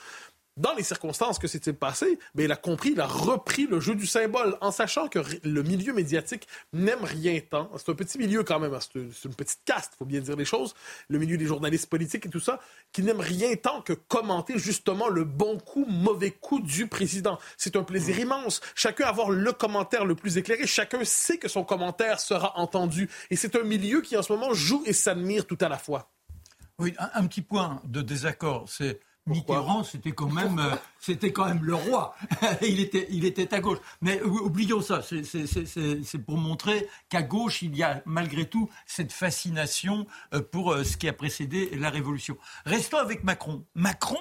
Dans les circonstances que s'est-il passé, ben, il a compris, il a repris le jeu du symbole en sachant que le milieu médiatique n'aime rien tant. C'est un petit milieu quand même, hein, c'est une petite caste, il faut bien dire les choses, le milieu des journalistes politiques et tout ça, qui n'aime rien tant que commenter justement le bon coup, mauvais coup du président. C'est un plaisir mmh. immense. Chacun a avoir le commentaire le plus éclairé, chacun sait que son commentaire sera entendu. Et c'est un milieu qui en ce moment joue et s'admire tout à la fois. Oui, un petit point de désaccord, c'est Mitterrand, c'était quand même, euh, c'était quand même le roi. *laughs* il était, il était à gauche. Mais oublions ça. C'est pour montrer qu'à gauche, il y a malgré tout cette fascination euh, pour euh, ce qui a précédé la Révolution. Restons avec Macron. Macron,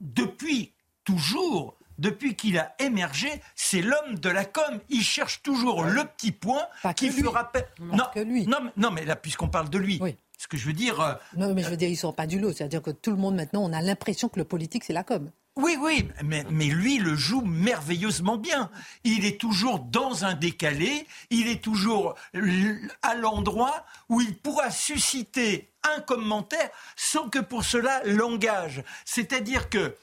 depuis toujours, depuis qu'il a émergé, c'est l'homme de la com. Il cherche toujours le petit point qui lui rappelle. Non, que lui. Non, non, mais là, puisqu'on parle de lui, oui. Ce que je veux dire. Euh, non, mais je veux dire, ils ne sont pas du lot. C'est-à-dire que tout le monde, maintenant, on a l'impression que le politique, c'est la com. Oui, oui, mais, mais, lui le joue merveilleusement bien. Il est toujours dans un décalé, il est toujours à l'endroit où il pourra susciter un commentaire sans que pour cela l'engage. C'est-à-dire que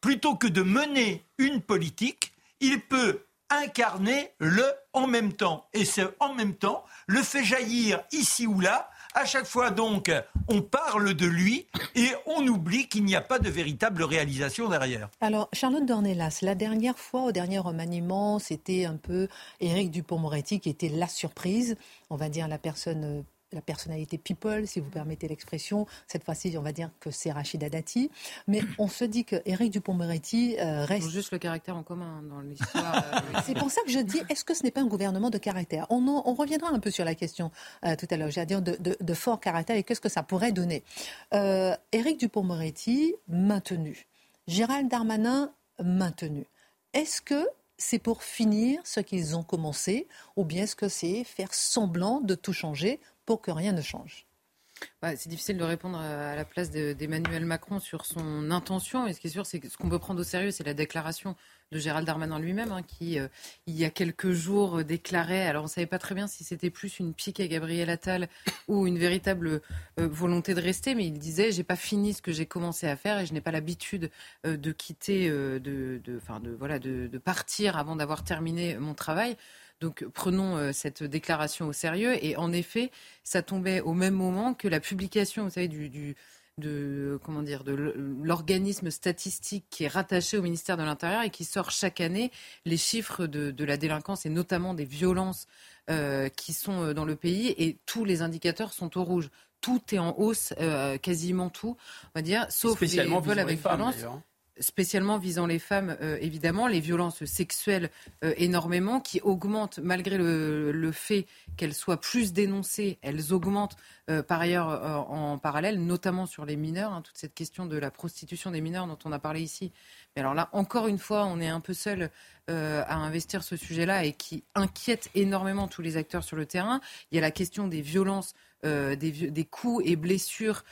plutôt que de mener une politique, il peut incarner le en même temps. Et ce en même temps le fait jaillir ici ou là à chaque fois, donc, on parle de lui et on oublie qu'il n'y a pas de véritable réalisation derrière. Alors, Charlotte Dornelas, la dernière fois, au dernier remaniement, c'était un peu Éric Dupont-Moretti qui était la surprise, on va dire la personne la personnalité people, si vous permettez l'expression. Cette fois-ci, on va dire que c'est Rachida Dati. Mais on se dit que Éric Dupont-Moretti euh, reste. juste le caractère en commun dans l'histoire. Euh, *laughs* c'est pour ça que je dis, est-ce que ce n'est pas un gouvernement de caractère? On, on, reviendra un peu sur la question euh, tout à l'heure. À dire de, de, fort caractère et qu'est-ce que ça pourrait donner? Éric Dupont-Moretti maintenu. Gérald Darmanin maintenu. Est-ce que c'est pour finir ce qu'ils ont commencé? Ou bien est-ce que c'est faire semblant de tout changer pour que rien ne change bah, c'est difficile de répondre à la place d'Emmanuel Macron sur son intention. Et ce qui est sûr, c'est ce qu'on peut prendre au sérieux, c'est la déclaration de Gérald Darmanin lui-même, hein, qui, euh, il y a quelques jours, déclarait, alors on ne savait pas très bien si c'était plus une pique à Gabriel Attal ou une véritable euh, volonté de rester, mais il disait, j'ai pas fini ce que j'ai commencé à faire et je n'ai pas l'habitude euh, de quitter, de, de, de, voilà, de partir avant d'avoir terminé mon travail. Donc prenons euh, cette déclaration au sérieux. Et en effet, ça tombait au même moment que la publication, vous savez, du, de comment dire de l'organisme statistique qui est rattaché au ministère de l'Intérieur et qui sort chaque année les chiffres de, la délinquance et notamment des violences euh, qui sont euh, dans le pays et tous les indicateurs sont au rouge. Tout est en hausse, quasiment tout, on va dire, sauf les vols avec violence spécialement visant les femmes, euh, évidemment, les violences sexuelles euh, énormément, qui augmentent malgré le, fait qu'elles soient plus dénoncées, elles augmentent euh, par ailleurs en parallèle, notamment sur les mineurs, hein, toute cette question de la prostitution des mineurs dont on a parlé ici. Mais alors là, encore une fois, on est un peu seul à investir ce sujet-là et qui inquiète énormément tous les acteurs sur le terrain. Il y a la question des violences, des, des coups et blessures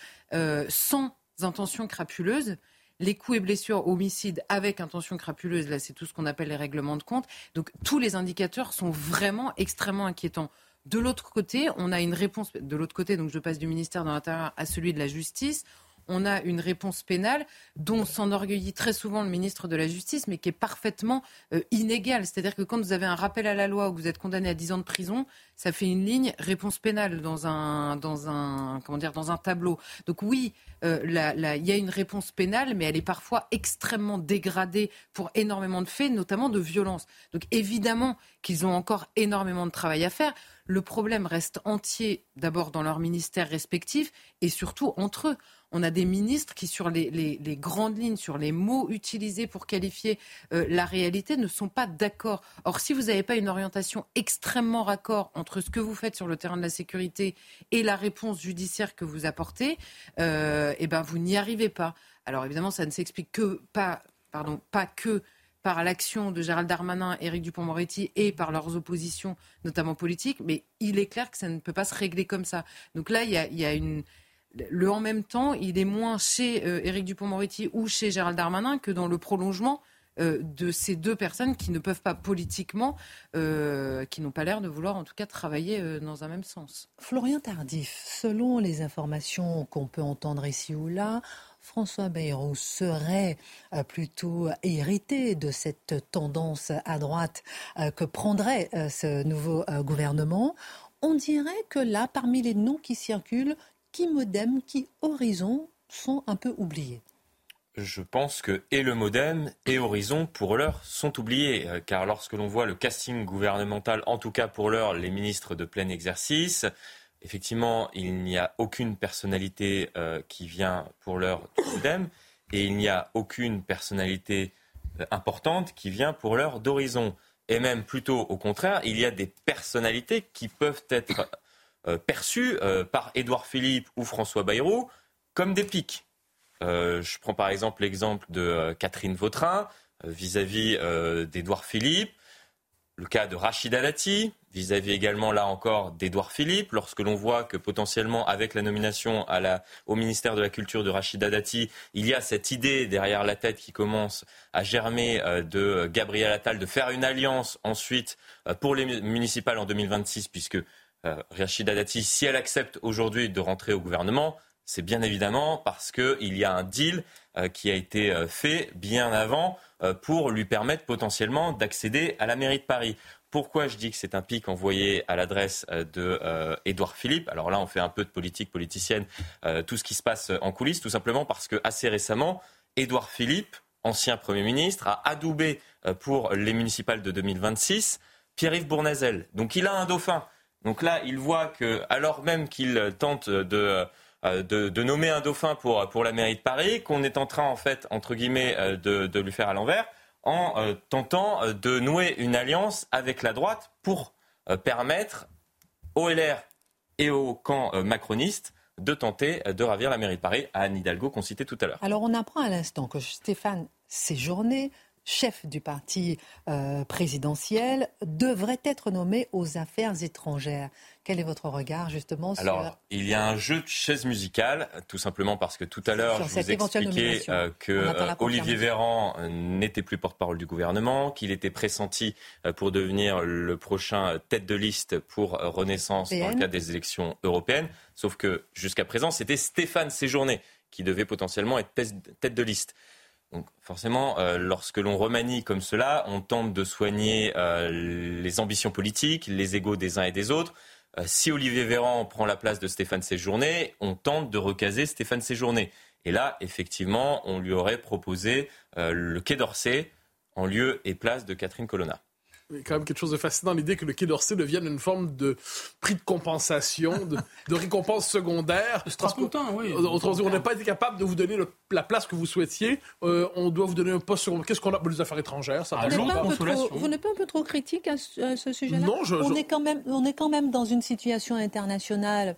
sans intention crapuleuse les coups et blessures, homicides avec intention crapuleuse, là c'est tout ce qu'on appelle les règlements de compte. Donc tous les indicateurs sont vraiment extrêmement inquiétants. De l'autre côté, on a une réponse. De l'autre côté, donc je passe du ministère de l'Intérieur à celui de la Justice on a une réponse pénale dont s'enorgueillit très souvent le ministre de la Justice, mais qui est parfaitement euh, inégale. C'est-à-dire que quand vous avez un rappel à la loi ou que vous êtes condamné à 10 ans de prison, ça fait une ligne réponse pénale dans un, dans un, comment dire, dans un tableau. Donc oui, euh, il y a une réponse pénale, mais elle est parfois extrêmement dégradée pour énormément de faits, notamment de violence. Donc évidemment qu'ils ont encore énormément de travail à faire. Le problème reste entier, d'abord dans leurs ministères respectifs et surtout entre eux on a des ministres qui, sur les, grandes lignes, sur les mots utilisés pour qualifier euh, la réalité, ne sont pas d'accord. Or, si vous n'avez pas une orientation extrêmement raccord entre ce que vous faites sur le terrain de la sécurité et la réponse judiciaire que vous apportez, euh, eh ben, vous n'y arrivez pas. Alors, évidemment, ça ne s'explique que pas, pardon, pas que par l'action de Gérald Darmanin, Éric Dupont-Moretti et par leurs oppositions, notamment politiques, mais il est clair que ça ne peut pas se régler comme ça. Donc là, il y a une le en même temps, il est moins chez euh, Éric Dupont-Moretti ou chez Gérald Darmanin que dans le prolongement euh, de ces deux personnes qui ne peuvent pas politiquement, euh, qui n'ont pas l'air de vouloir en tout cas travailler dans un même sens. Florian Tardif, selon les informations qu'on peut entendre ici ou là, François Bayrou serait plutôt hérité de cette tendance à droite que prendrait ce nouveau gouvernement. On dirait que là, parmi les noms qui circulent, qui Modem, qui Horizon sont un peu oubliés je pense que et le Modem et Horizon, pour l'heure, sont oubliés. Euh, car lorsque l'on voit le casting gouvernemental, en tout cas pour l'heure, les ministres de plein exercice, effectivement, il n'y a aucune personnalité euh, qui vient pour l'heure du Modem. Et il n'y a aucune personnalité euh, importante qui vient pour l'heure d'Horizon. Et même plutôt au contraire, il y a des personnalités qui peuvent être perçus euh, par Édouard Philippe ou François Bayrou comme des pics. Euh, je prends par exemple l'exemple de Catherine Vautrin vis-à-vis d'Édouard Philippe, le cas de Rachida Dati vis-à-vis également là encore d'Édouard Philippe, lorsque l'on voit que potentiellement avec la nomination au ministère de la Culture de Rachida Dati, il y a cette idée derrière la tête qui commence à germer de Gabriel Attal de faire une alliance ensuite pour les municipales en 2026, puisque euh, Rachida Dati, si elle accepte aujourd'hui de rentrer au gouvernement, c'est bien évidemment parce qu'il y a un deal euh, qui a été euh, fait bien avant pour lui permettre potentiellement d'accéder à la mairie de Paris. Pourquoi je dis que c'est un pic envoyé à l'adresse de Édouard Philippe? Alors là, on fait un peu de politique politicienne, tout ce qui se passe en coulisses, tout simplement parce que assez récemment, Édouard Philippe, ancien Premier ministre, a adoubé pour les municipales de 2026 Pierre-Yves Bournazel. Donc il a un dauphin. Donc là, il voit que, alors même qu'il tente de, de, nommer un dauphin pour, pour la mairie de Paris, qu'on est en train, en fait, entre guillemets, de, de lui faire à l'envers, en tentant de nouer une alliance avec la droite pour permettre au LR et au camp macroniste de tenter de ravir la mairie de Paris à Anne Hidalgo qu'on citait tout à l'heure. Alors on apprend à l'instant que Stéphane Séjourné chef du parti euh, présidentiel, devrait être nommé aux affaires étrangères. Quel est votre regard justement sur... Alors, il y a un jeu de chaise musicale, tout simplement parce que tout à l'heure, je vous expliquais euh, que euh, Olivier Véran n'était plus porte-parole du gouvernement, qu'il était pressenti pour devenir le prochain tête de liste pour Renaissance dans le cadre des élections européennes. Sauf que jusqu'à présent, c'était Stéphane Séjourné qui devait potentiellement être tête de liste. Donc forcément, euh, lorsque l'on remanie comme cela, on tente de soigner euh, les ambitions politiques, les égaux des uns et des autres. Euh, si Olivier Véran prend la place de Stéphane Séjourné, on tente de recaser Stéphane Séjourné. Et là, effectivement, on lui aurait proposé le Quai d'Orsay en lieu et place de Catherine Colonna. Il y a quand même quelque chose de fascinant, l'idée que le Quai d'Orsay devienne une forme de prix de compensation, de, récompense secondaire. content, oui. Autrement dit, on n'a pas été capable de vous donner la place que vous souhaitiez. Euh, on doit vous donner un poste sur qu'est-ce qu'on a? Pour les affaires étrangères. Ça vous n'êtes pas, un peu trop critique à ce, sujet-là? Non, je, on, Est quand même, on est quand même dans une situation internationale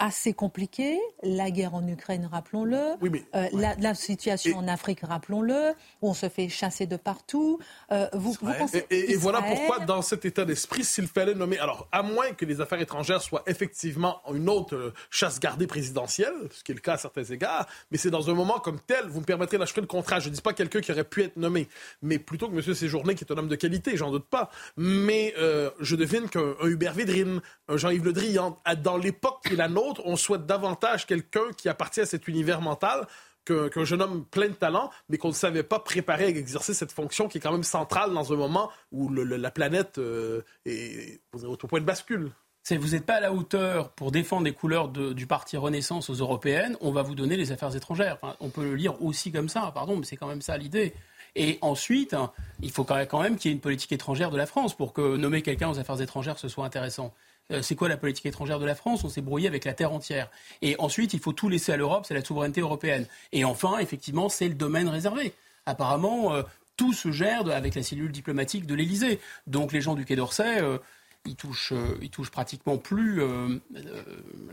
assez compliqué. La guerre en Ukraine, rappelons-le. Euh, la, situation en Afrique, rappelons-le. Où on se fait chasser de partout. Euh, vous, pensez et, voilà pourquoi, dans cet état d'esprit, s'il fallait nommer. Alors, à moins que les affaires étrangères soient effectivement une autre euh, chasse gardée présidentielle, ce qui est le cas à certains égards, mais c'est dans un moment comme tel, vous me permettrez d'acheter le contrat. Je ne dis pas quelqu'un qui aurait pu être nommé, mais plutôt que M. Séjourné, qui est un homme de qualité, j'en doute pas. Mais je devine qu'un Hubert Védrine, un Jean-Yves Le Drian, dans l'époque qui est la nôtre, on souhaite davantage quelqu'un qui appartient à cet univers mental qu'un jeune homme plein de talent, mais qu'on ne savait pas préparer à exercer cette fonction qui est quand même centrale dans un moment où la planète euh, est au point de bascule. vous n'êtes pas à la hauteur pour défendre les couleurs du parti Renaissance aux européennes, on va vous donner les affaires étrangères. on peut le lire aussi comme ça, pardon, mais c'est quand même ça l'idée. Et ensuite, il faut quand même qu'il y ait une politique étrangère de la France pour que nommer quelqu'un aux affaires étrangères ce soit intéressant. Euh, c'est quoi la politique étrangère de la France? On s'est brouillé avec la terre entière. Et ensuite, il faut tout laisser à l'Europe, c'est la souveraineté européenne. Et enfin, effectivement, c'est le domaine réservé. Apparemment, euh, tout se gère avec la cellule diplomatique de l'Élysée. Donc les gens du Quai d'Orsay, euh, ils touchent, euh, ils touchent pratiquement plus euh, euh,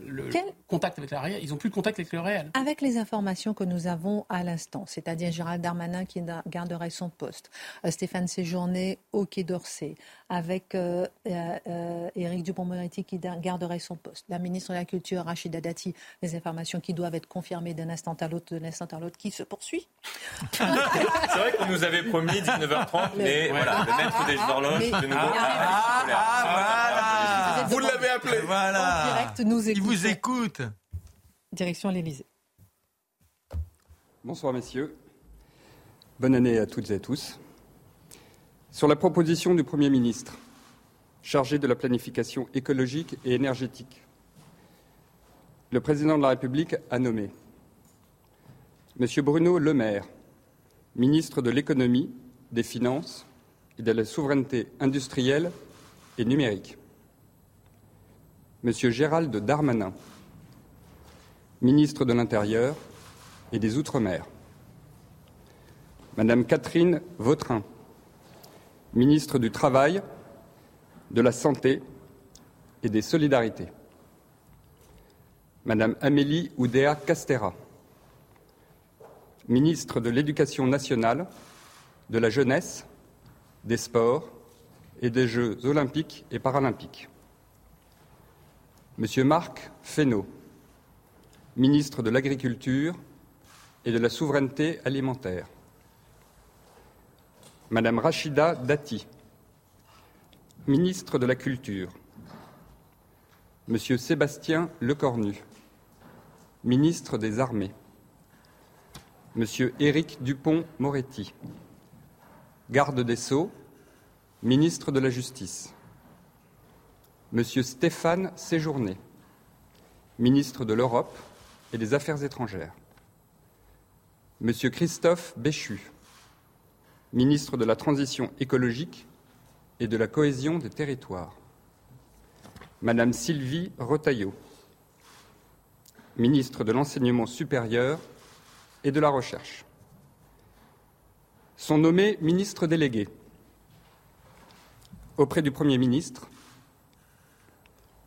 le contact avec la réelle. Ils n'ont plus de contact avec le réel. Avec les informations que nous avons à l'instant, c'est-à-dire Gérald Darmanin qui garderait son poste, Stéphane Séjourné au Quai d'Orsay, avec Éric Dupont-Moretti qui garderait son poste, la ministre de la Culture Rachida Dati, les informations qui doivent être confirmées d'un instant à l'autre, de l'instant à l'autre, qui se poursuit. *laughs* C'est vrai qu'on nous avait promis 19h30, mais voilà, le maître des horloges de nouveau. Ah, ah, voilà. Vous l'avez appelé. Voilà. En direct, nous écoute. Il vous écoute. Direction l'Élysée. Bonsoir messieurs. Bonne année à toutes et à tous. Sur la proposition du Premier ministre, chargé de la planification écologique et énergétique, le président de la République a nommé M. Bruno Le Maire, ministre de l'économie, des finances et de la souveraineté industrielle et numérique. Monsieur Gérald Darmanin, ministre de l'Intérieur et des Outre-mer. Madame Catherine Vautrin, ministre du Travail, de la Santé et des Solidarités. Madame Amélie Oudéa Castera, ministre de l'Éducation nationale, de la Jeunesse, des Sports et des Jeux olympiques et paralympiques. Monsieur Marc Fesneau, ministre de l'Agriculture et de la Souveraineté alimentaire. Madame Rachida Dati, ministre de la Culture. Monsieur Sébastien Lecornu, ministre des Armées. Monsieur Éric Dupont-Moretti, garde des Sceaux ministre de la Justice. Monsieur Stéphane Séjourné, ministre de l'Europe et des Affaires étrangères. Monsieur Christophe Béchu, ministre de la Transition écologique et de la cohésion des territoires. Madame Sylvie Retailleau, ministre de l'Enseignement supérieur et de la Recherche. Sont nommés ministres délégués auprès du Premier ministre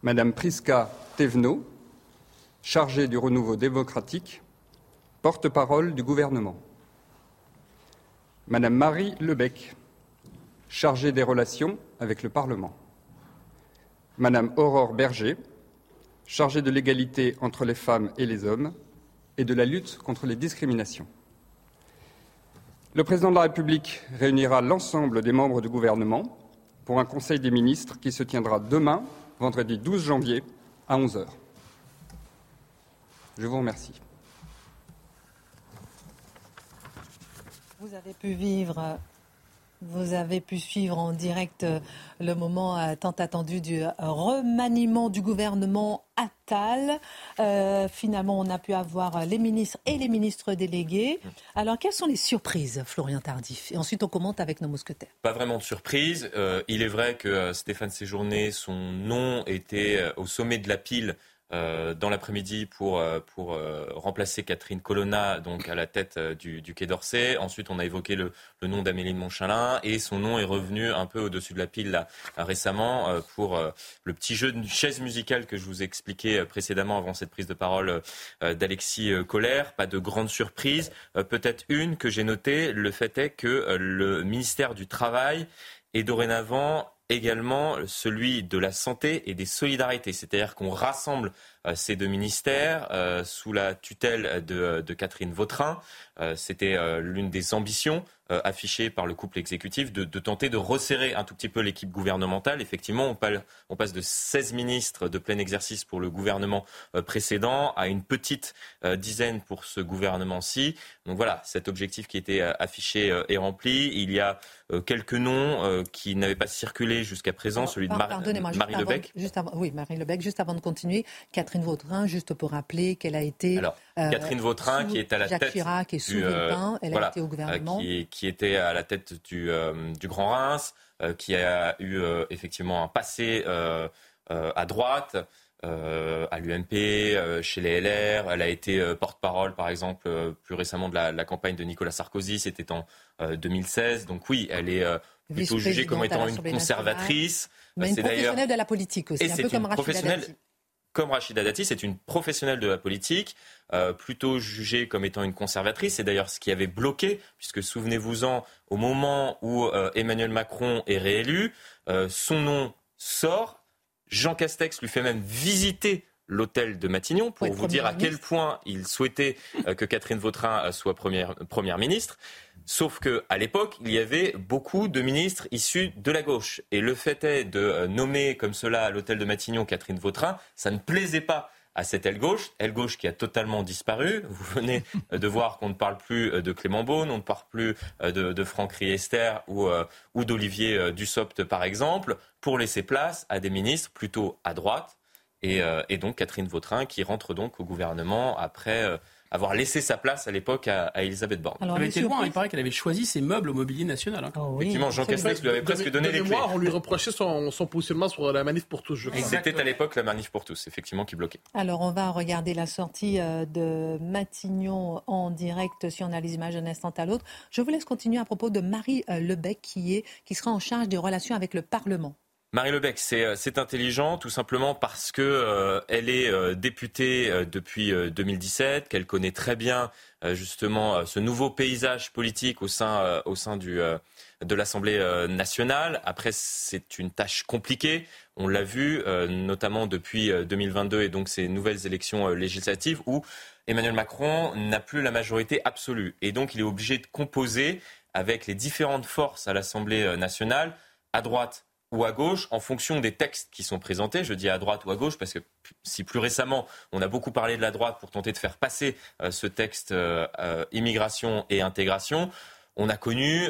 Madame Priska Thévenot, chargée du renouveau démocratique, porte-parole du gouvernement. Madame Marie Lebec, chargée des relations avec le Parlement. Madame Aurore Berger, chargée de l'égalité entre les femmes et les hommes et de la lutte contre les discriminations. Le président de la République réunira l'ensemble des membres du gouvernement pour un Conseil des ministres qui se tiendra demain, vendredi 12 janvier, à 11 heures. Je vous remercie. Vous avez pu vivre vous avez pu suivre en direct euh, le moment euh, tant attendu du remaniement du gouvernement Attal. Euh, finalement, on a pu avoir les ministres et les ministres délégués. Alors, quelles sont les surprises, Florian Tardif? Et ensuite, on commente avec nos mousquetaires. Pas vraiment de surprise. il est vrai que Stéphane Séjourné, son nom était au sommet de la pile euh, dans l'après-midi pour, euh, pour euh, remplacer Catherine Colonna donc à la tête du, Quai d'Orsay. Ensuite, on a évoqué le, le nom d'Amélie de Montchalin et son nom est revenu un peu au-dessus de la pile récemment pour le petit jeu de chaise musicale que je vous ai expliqué précédemment avant cette prise de parole d'Alexis Collère. Pas de grande surprise. Peut-être une que j'ai notée, le fait est que le ministère du Travail est dorénavant également celui de la santé et des solidarités. C'est-à-dire qu'on rassemble ces deux ministères euh, sous la tutelle de, de Catherine Vautrin. Euh, c'était l'une des ambitions affichées par le couple exécutif de, de, tenter de resserrer un tout petit peu l'équipe gouvernementale. Effectivement, on, parle, on, passe de 16 ministres de plein exercice pour le gouvernement précédent à une petite dizaine pour ce gouvernement-ci. Donc voilà, cet objectif qui était affiché est rempli. Il y a quelques noms qui n'avaient pas circulé jusqu'à présent, celui de Marie Lebec. Juste avant, oui, Marie Lebec, juste avant de continuer. Catherine Vautrin, juste pour rappeler qu'elle a été. Alors, euh, Catherine Vautrin, qui est à la tête. Chirac et sous du, euh, elle a été au gouvernement. Qui, qui, était à la tête du, euh, du Grand Reims, qui a eu effectivement un passé à droite. à l'UMP, chez les LR. Elle a été porte-parole, par exemple, plus récemment de la, campagne de Nicolas Sarkozy. C'était en 2016. Donc oui, elle est plutôt jugée comme étant une conservatrice. Mais une professionnelle de la politique aussi, un peu comme Rachida comme Rachida Dati, c'est une professionnelle de la politique, euh, plutôt jugée comme étant une conservatrice. C'est d'ailleurs ce qui avait bloqué, puisque souvenez-vous-en, au moment où euh, Emmanuel Macron est réélu, euh, son nom sort. Jean Castex lui fait même visiter l'hôtel de Matignon pour vous dire à quel point il souhaitait que Catherine Vautrin soit première, première ministre. Sauf qu'à l'époque, il y avait beaucoup de ministres issus de la gauche. Et le fait est de euh, nommer comme cela à l'hôtel de Matignon Catherine Vautrin, ça ne plaisait pas à cette aile gauche, aile gauche qui a totalement disparu. Vous venez de voir qu'on ne parle plus euh, de Clément Beaune, on ne parle plus euh, de, Franck Riester ou, d'Olivier Dussopt, par exemple, pour laisser place à des ministres plutôt à droite. Et donc Catherine Vautrin qui rentre donc au gouvernement après avoir laissé sa place à l'époque à, Elisabeth Borne. Alors, elle était loin, il paraît qu'elle avait choisi ses meubles au mobilier national. Hein. Oh Effectivement, Jean Castex lui avait presque donné les clés. on lui reprochait son, positionnement sur la manif pour tous, je crois. C'était à l'époque la manif pour tous, effectivement, qui bloquait. Alors, on va regarder la sortie euh, de Matignon en direct si on a les images d'un instant à l'autre. Je vous laisse continuer à propos de Marie euh, Lebec qui, est, qui sera en charge des relations avec le Parlement. Marie Lebec, euh, c'est intelligent tout simplement parce que euh, elle est euh, députée depuis 2017, qu'elle connaît très bien justement ce nouveau paysage politique au sein, au sein du, de l'Assemblée nationale. Après, c'est une tâche compliquée. On l'a vu notamment depuis 2022 et donc ces nouvelles élections législatives où Emmanuel Macron n'a plus la majorité absolue et donc il est obligé de composer avec les différentes forces à l'Assemblée nationale à droite ou à gauche en fonction des textes qui sont présentés. Je dis à droite ou à gauche parce que si plus récemment on a beaucoup parlé de la droite pour tenter de faire passer euh, ce texte euh, euh, immigration et intégration, on a connu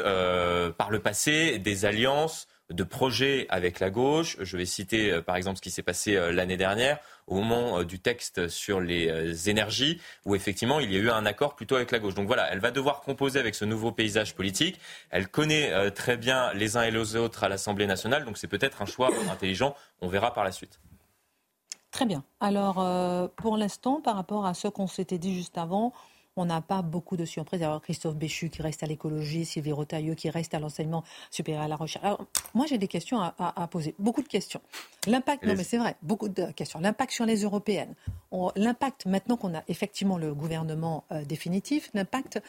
par le passé des alliances de projets avec la gauche. Je vais citer euh, par exemple ce qui s'est passé euh, l'année dernière au moment euh, du texte sur les énergies, où effectivement il y a eu un accord plutôt avec la gauche. Donc voilà, elle va devoir composer avec ce nouveau paysage politique. Elle connaît très bien les uns et les autres à l'Assemblée nationale, donc c'est peut-être un choix intelligent. On verra par la suite. Très bien. Alors, pour l'instant, par rapport à ce qu'on s'était dit juste avant, on n'a pas beaucoup de surprises. Alors, Christophe Béchu qui reste à l'écologie, Sylvie Rotailleux qui reste à l'enseignement supérieur à la recherche. Alors, moi, j'ai des questions à, poser, beaucoup de questions. L'impact, non mais c'est vrai, beaucoup de questions. L'impact sur les européennes. L'impact, maintenant qu'on a effectivement le gouvernement euh, définitif, l'impact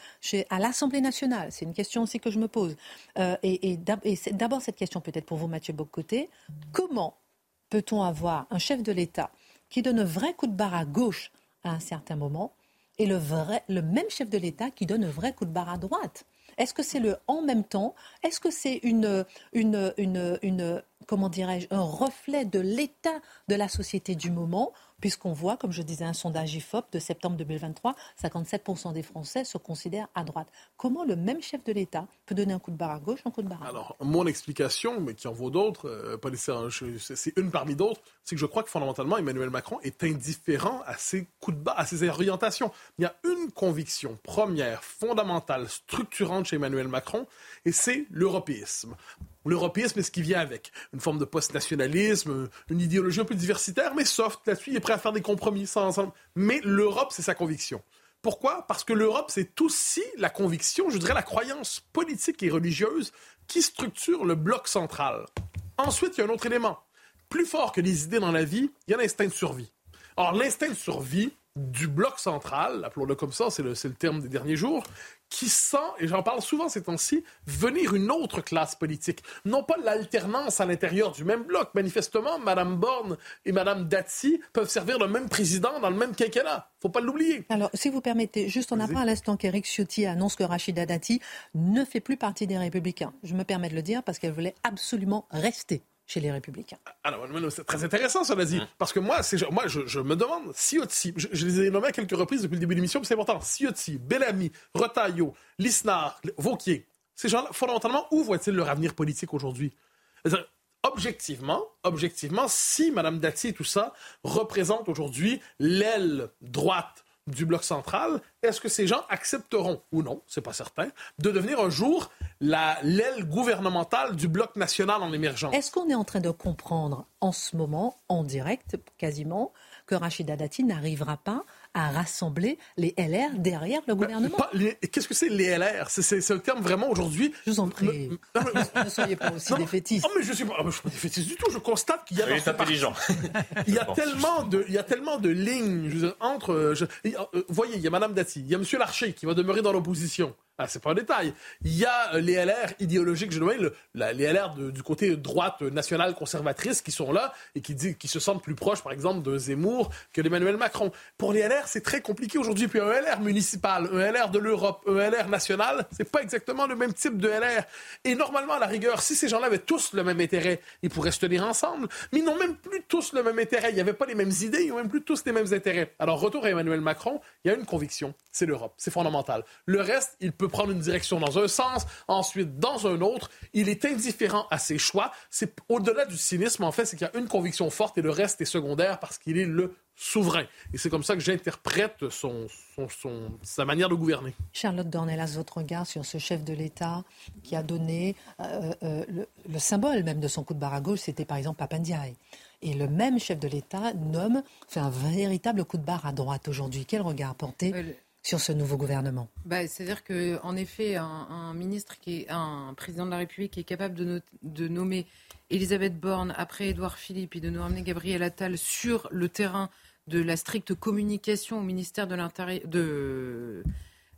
à l'Assemblée nationale. C'est une question aussi que je me pose. Euh, et, et d'abord, cette question peut-être pour vous, Mathieu Bocoté. Comment peut-on avoir un chef de l'État qui donne un vrai coup de barre à gauche à un certain moment et le, vrai, le même chef de l'État qui donne un vrai coup de barre à droite. Est-ce que c'est le en même temps? Est-ce que c'est une, une, une, une, comment dirais-je, un reflet de l'état de la société du moment? Puisqu'on voit, comme je disais, un sondage IFOP de septembre 2023, 57% des Français se considèrent à droite. Comment le même chef de l'État peut donner un coup de barre à gauche, un coup de barre à droite? Alors, mon explication, mais qui en vaut d'autres, euh, c'est une parmi d'autres, c'est que je crois que fondamentalement, Emmanuel Macron est indifférent à ses coups de barre, à ses orientations. Il y a une conviction première, fondamentale, structurante chez Emmanuel Macron, et c'est l'européisme. L'européisme est ce qui vient avec. Une forme de post-nationalisme, une idéologie un peu diversitaire, mais soft. Là-dessus, il est prêt à faire des compromis sans ensemble. Mais l'Europe, c'est sa conviction. Pourquoi? Parce que l'Europe, c'est aussi la conviction, je dirais la croyance politique et religieuse qui structure le bloc central. Ensuite, il y a un autre élément. Plus fort que les idées dans la vie, il y a l'instinct de survie. Or, l'instinct de survie du bloc central, appelons-le comme ça, c'est le, le, terme des derniers jours, qui sent, et j'en parle souvent ces temps-ci, venir une autre classe politique. Non pas l'alternance à l'intérieur du même bloc. Manifestement, Mme Borne et Mme Dati peuvent servir le même président dans le même quinquennat. faut pas l'oublier. Alors, si vous permettez, juste on apprend à l'instant qu'Éric Ciotti annonce que Rachida Dati ne fait plus partie des Républicains. Je me permets de le dire parce qu'elle voulait absolument rester chez les Républicains. Alors, c'est très intéressant, cela dit. Mmh. Parce que moi, moi je, me demande, Ciotti, je, je, les ai nommés à quelques reprises depuis le début de l'émission, c'est important. Ciotti, Bellamy, Retailleau, Lisnard, Vauquier, ces gens-là, fondamentalement, où voient-ils leur avenir politique aujourd'hui? Objectivement, objectivement, si Mme Dati et tout ça représente aujourd'hui l'aile droite du bloc central, est-ce que ces gens accepteront ou non, c'est pas certain, de devenir un jour l'aile gouvernementale du bloc national en émergence? Est-ce qu'on est en train de comprendre en ce moment, en direct quasiment, que Rachida Dati n'arrivera pas à rassembler les LR derrière le gouvernement. Qu'est-ce que c'est les LR C'est le terme vraiment aujourd'hui. Je vous en prie. *laughs* ne soyez pas aussi défaitiste. Non, mais je ne suis, pas, défaitiste du tout. Je constate qu'il y a. Il est intelligent. *laughs* il, y a tellement de, il y a tellement de lignes entre. Euh, euh, voyez, il y a Mme Dati, il y a M. Larcher qui va demeurer dans l'opposition. Ah, c'est pas un détail. Il y a euh, les LR idéologiques, je le, les LR du côté droite nationale conservatrice qui sont là et qui, dit, qui se sentent plus proches, par exemple, de Zemmour que d'Emmanuel Macron. Pour les LR, c'est très compliqué aujourd'hui. Puis un LR municipal, un LR de l'Europe, un LR national, c'est pas exactement le même type de LR. Et normalement, à la rigueur, si ces gens-là avaient tous le même intérêt, ils pourraient se tenir ensemble. Mais ils n'ont même plus tous le même intérêt. Il n'y avait pas les mêmes idées, ils n'ont même plus tous les mêmes intérêts. Alors, retour à Emmanuel Macron, il y a une conviction, c'est l'Europe. C'est fondamental. Le reste, il peut prendre une direction dans un sens, ensuite dans un autre. Il est indifférent à ses choix. C'est au-delà du cynisme, en fait, c'est qu'il y a une conviction forte et le reste est secondaire parce qu'il est le souverain. Et c'est comme ça que j'interprète son, son, sa manière de gouverner. Charlotte Dornelas, votre regard sur ce chef de l'État qui a donné euh, euh, le, symbole même de son coup de barre à gauche, c'était par exemple Papandiaï. Et le même chef de l'État nomme, fait un véritable coup de barre à droite aujourd'hui. Quel regard porter sur ce nouveau gouvernement bah, C'est-à-dire qu'en effet, un, ministre qui est un président de la République qui est capable de, nommer Elisabeth Borne après Édouard Philippe et de nommer Gabriel Attal sur le terrain de la stricte communication au ministère de l'Intérieur de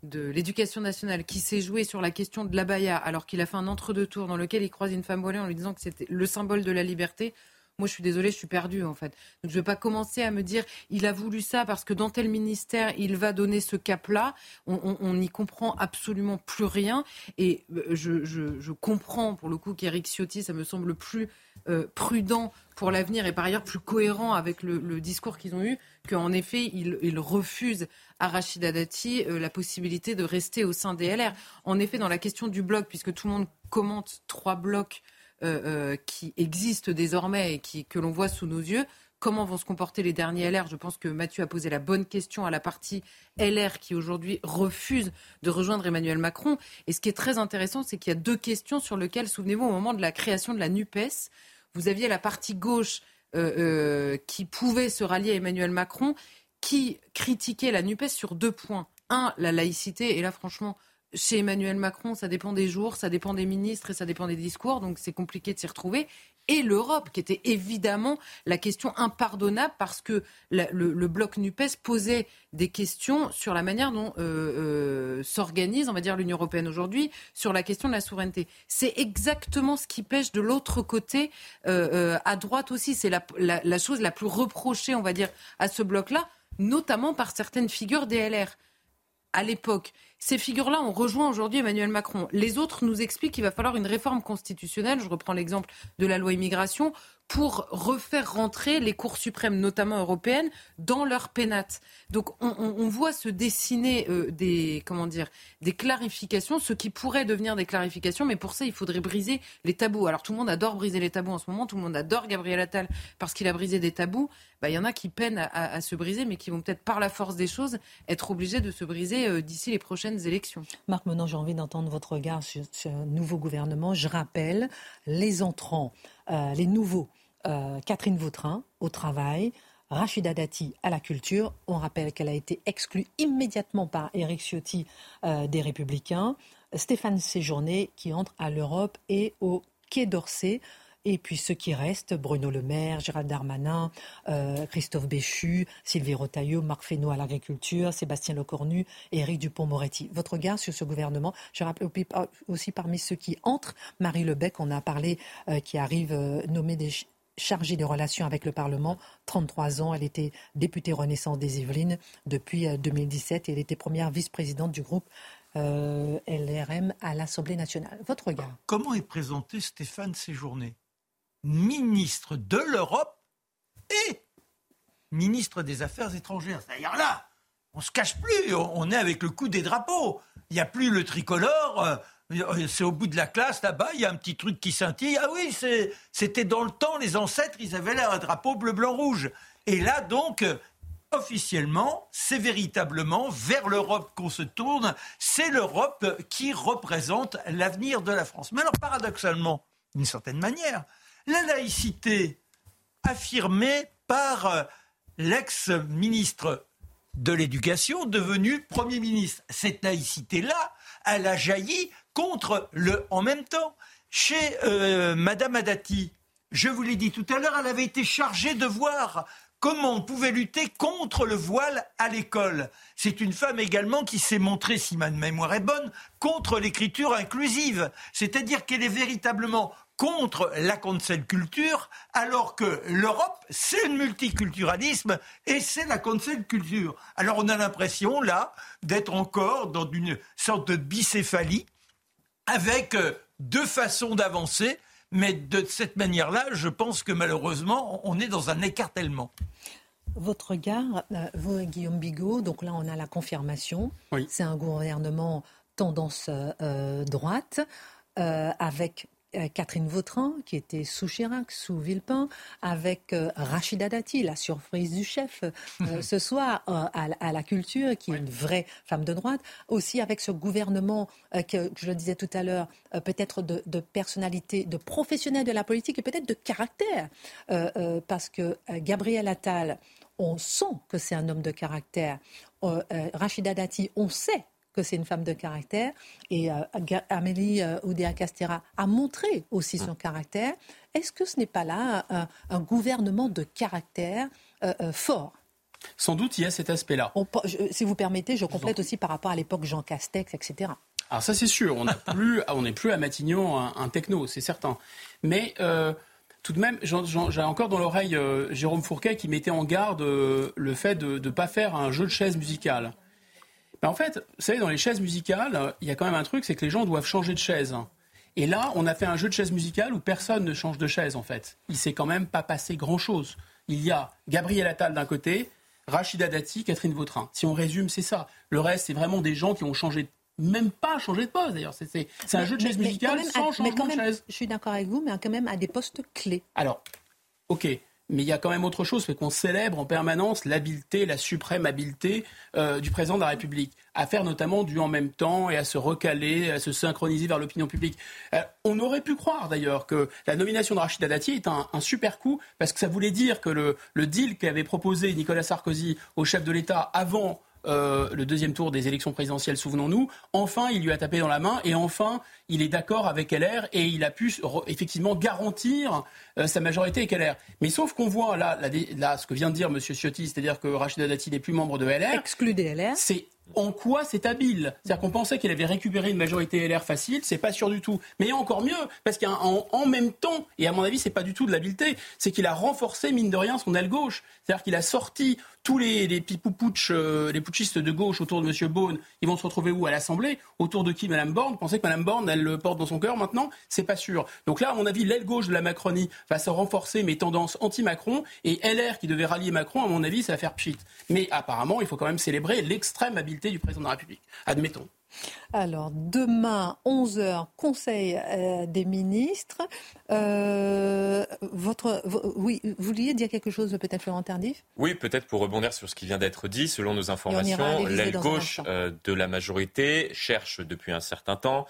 de l'éducation nationale qui s'est joué sur la question de l'abaya alors qu'il a fait un entre-deux tours dans lequel il croise une femme voilée en lui disant que c'était le symbole de la liberté. Moi, je suis désolée, je suis perdue en fait. Donc, je ne vais pas commencer à me dire, il a voulu ça parce que dans tel ministère, il va donner ce cap-là. On n'y comprend absolument plus rien. Et euh, je, comprends pour le coup qu'Éric Ciotti, ça me semble plus euh, prudent pour l'avenir et par ailleurs plus cohérent avec le, discours qu'ils ont eu, qu'en effet, il, refuse à Rachida Dati euh, la possibilité de rester au sein des LR. En effet, dans la question du bloc, puisque tout le monde commente trois blocs euh, euh, qui existent désormais et qui, que l'on voit sous nos yeux. Comment vont se comporter les derniers LR Je pense que Mathieu a posé la bonne question à la partie LR qui aujourd'hui refuse de rejoindre Emmanuel Macron. Et ce qui est très intéressant, c'est qu'il y a deux questions sur lesquelles, souvenez-vous, au moment de la création de la NUPES, vous aviez la partie gauche qui pouvaient se rallier à Emmanuel Macron, qui critiquaient la NUPES sur deux points. Un, la laïcité, et là franchement, chez Emmanuel Macron, ça dépend des jours, ça dépend des ministres et ça dépend des discours, donc c'est compliqué de s'y retrouver. Et l'Europe, qui était évidemment la question impardonnable parce que le, bloc NUPES posait des questions sur la manière dont euh, euh, s'organise, on va dire, l'Union européenne aujourd'hui, sur la question de la souveraineté. C'est exactement ce qui pêche de l'autre côté, euh, à droite aussi. C'est la, la chose la plus reprochée, on va dire, à ce bloc-là, notamment par certaines figures des LR à l'époque. Ces figures-là ont rejoint aujourd'hui Emmanuel Macron. Les autres nous expliquent qu'il va falloir une réforme constitutionnelle. Je reprends l'exemple de la loi immigration pour refaire rentrer les cours suprêmes, notamment européennes, dans leur pénate. Donc on, voit se dessiner euh, des, comment dire, des clarifications, ce qui pourrait devenir des clarifications, mais pour ça, il faudrait briser les tabous. Alors tout le monde adore briser les tabous en ce moment, tout le monde adore Gabriel Attal parce qu'il a brisé des tabous. Bah, il y en a qui peinent à, se briser, mais qui vont peut-être par la force des choses être obligés de se briser euh, d'ici les prochaines élections. Marc Menon, j'ai envie d'entendre votre regard sur ce nouveau gouvernement. Je rappelle, les entrants euh, les nouveaux, euh, Catherine Vautrin au travail, Rachida Dati à la culture. On rappelle qu'elle a été exclue immédiatement par Éric Ciotti euh, des Républicains. Stéphane Séjourné qui entre à l'Europe et au Quai d'Orsay. Et puis ceux qui restent, Bruno Le Maire, Gérald Darmanin, Christophe Béchu, Sylvie Rotaillot, Marc Fesneau à l'agriculture, Sébastien Lecornu et Éric Dupont-Moretti. Votre regard sur ce gouvernement Je rappelle aussi parmi ceux qui entrent, Marie Lebec, on a parlé, euh, qui arrive euh, nommée des chargée des relations avec le Parlement, 33 ans. Elle était députée Renaissance des Yvelines depuis 2017 euh, et elle était première vice-présidente du groupe LRM à l'Assemblée nationale. Votre regard? Comment est présenté Stéphane Séjourné? Ministre de l'Europe et ministre des Affaires étrangères. C'est-à-dire là, on se cache plus, on est avec le coup des drapeaux. Il n'y a plus le tricolore. Euh, c'est au bout de la classe, là-bas, il y a un petit truc qui scintille. Ah oui, c'était dans le temps, les ancêtres, ils avaient là un drapeau bleu, blanc, rouge. Et là, donc, officiellement, c'est véritablement vers l'Europe qu'on se tourne. C'est l'Europe qui représente l'avenir de la France. Mais alors, paradoxalement, d'une certaine manière, la laïcité affirmée par euh, l'ex-ministre de l'Éducation devenu Premier ministre. Cette laïcité-là, elle a jailli contre le en même temps. Chez euh, Madame Adati, je vous l'ai dit tout à l'heure, elle avait été chargée de voir comment on pouvait lutter contre le voile à l'école? C'est une femme également qui s'est montrée, si ma mémoire est bonne, contre l'écriture inclusive. C'est-à-dire qu'elle est véritablement contre la cancel culture, alors que l'Europe, c'est le multiculturalisme et c'est la cancel culture. Alors on a l'impression, là, d'être encore dans une sorte de bicéphalie, avec euh, deux façons d'avancer, mais de cette manière-là, je pense que malheureusement, on est dans un écartèlement. Votre regard, euh, vous, Guillaume Bigot, donc là on a la confirmation. C'est un gouvernement tendance euh, droite, avec euh, Catherine Vautrin, qui était sous Chirac, sous Villepin, avec euh, Rachida Dati, la surprise du chef euh, ce soir à, la culture, qui est une vraie femme de droite, aussi avec ce gouvernement que, je le disais tout à l'heure, peut-être de, de, personnalité, de professionnel de la politique et peut-être de caractère, parce que Gabriel Attal, on sent que c'est un homme de caractère. Rachida Dati, on sait que c'est une femme de caractère. Et euh, Amélie euh, Oudéa-Castera a montré aussi son caractère. Est-ce que ce n'est pas là un, gouvernement de caractère euh, fort? Sans doute, il y a cet aspect-là. si vous permettez, je complète aussi par rapport à l'époque Jean Castex, etc. Alors ça, c'est sûr. *laughs* On n'est plus, à Matignon un, techno, c'est certain. Mais tout de même, j'ai encore dans l'oreille Jérôme Fourquet qui mettait en garde le fait de ne pas faire un jeu de chaises musicales. Ben, en fait, vous savez, dans les chaises musicales, il y a quand même un truc, c'est que les gens doivent changer de chaise. Et là, on a fait un jeu de chaises musicales où personne ne change de chaise, en fait. Il s'est quand même pas passé grand-chose. Il y a Gabriel Attal d'un côté, Rachida Dati, Catherine Vautrin. Si on résume, c'est ça. Le reste, c'est vraiment des gens qui ont changé même pas changé de poste d'ailleurs. C'est un jeu de chaises musicales sans changement de chaise. Je suis d'accord avec vous, mais quand même à des postes clés. Alors, ok. Mais il y a quand même autre chose, c'est qu'on célèbre en permanence l'habileté, la suprême habileté euh, du président de la République, à faire notamment du en même temps et à se recaler, à se synchroniser vers l'opinion publique. Euh, on aurait pu croire d'ailleurs que la nomination de Rachida Dati est un, super coup, parce que ça voulait dire que le, le deal qu'avait proposé Nicolas Sarkozy au chef de l'État avant euh, le deuxième tour des élections présidentielles, souvenons-nous, enfin il lui a tapé dans la main et enfin il est d'accord avec LR et il a pu effectivement garantir euh, sa majorité avec LR. Mais sauf qu'on voit là, là, ce que vient de dire M. Ciotti, c'est-à-dire que Rachida Dati n'est plus membre de LR. Exclu des LR. C'est en quoi c'est habile? C'est-à-dire qu'on pensait qu'il avait récupéré une majorité LR facile, c'est pas sûr du tout. Mais encore mieux, parce qu'en en même temps, et à mon avis, c'est pas du tout de l'habileté, c'est qu'il a renforcé, mine de rien, son aile gauche. C'est-à-dire qu'il a sorti tous les, les euh, les putschistes de gauche autour de M. Beaune, ils vont se retrouver où? À l'Assemblée Autour de qui Mme Borne? Pensez que Mme Borne, elle le porte dans son cœur maintenant? C'est pas sûr. Donc là, à mon avis, l'aile gauche de la Macronie va se renforcer, mes tendances anti-Macron, et LR qui devait rallier Macron, à mon avis, ça va faire pchit. Mais apparemment, il faut quand même célébrer l'extrême habileté du président de la République. Admettons. Alors, demain, 11h, Conseil euh, des ministres. Euh, votre, oui, vous vouliez dire quelque chose, peut-être, Florent Tardif? Oui, peut-être pour rebondir sur ce qui vient d'être dit. Selon nos informations, l'aile gauche euh, de la majorité cherche depuis un certain temps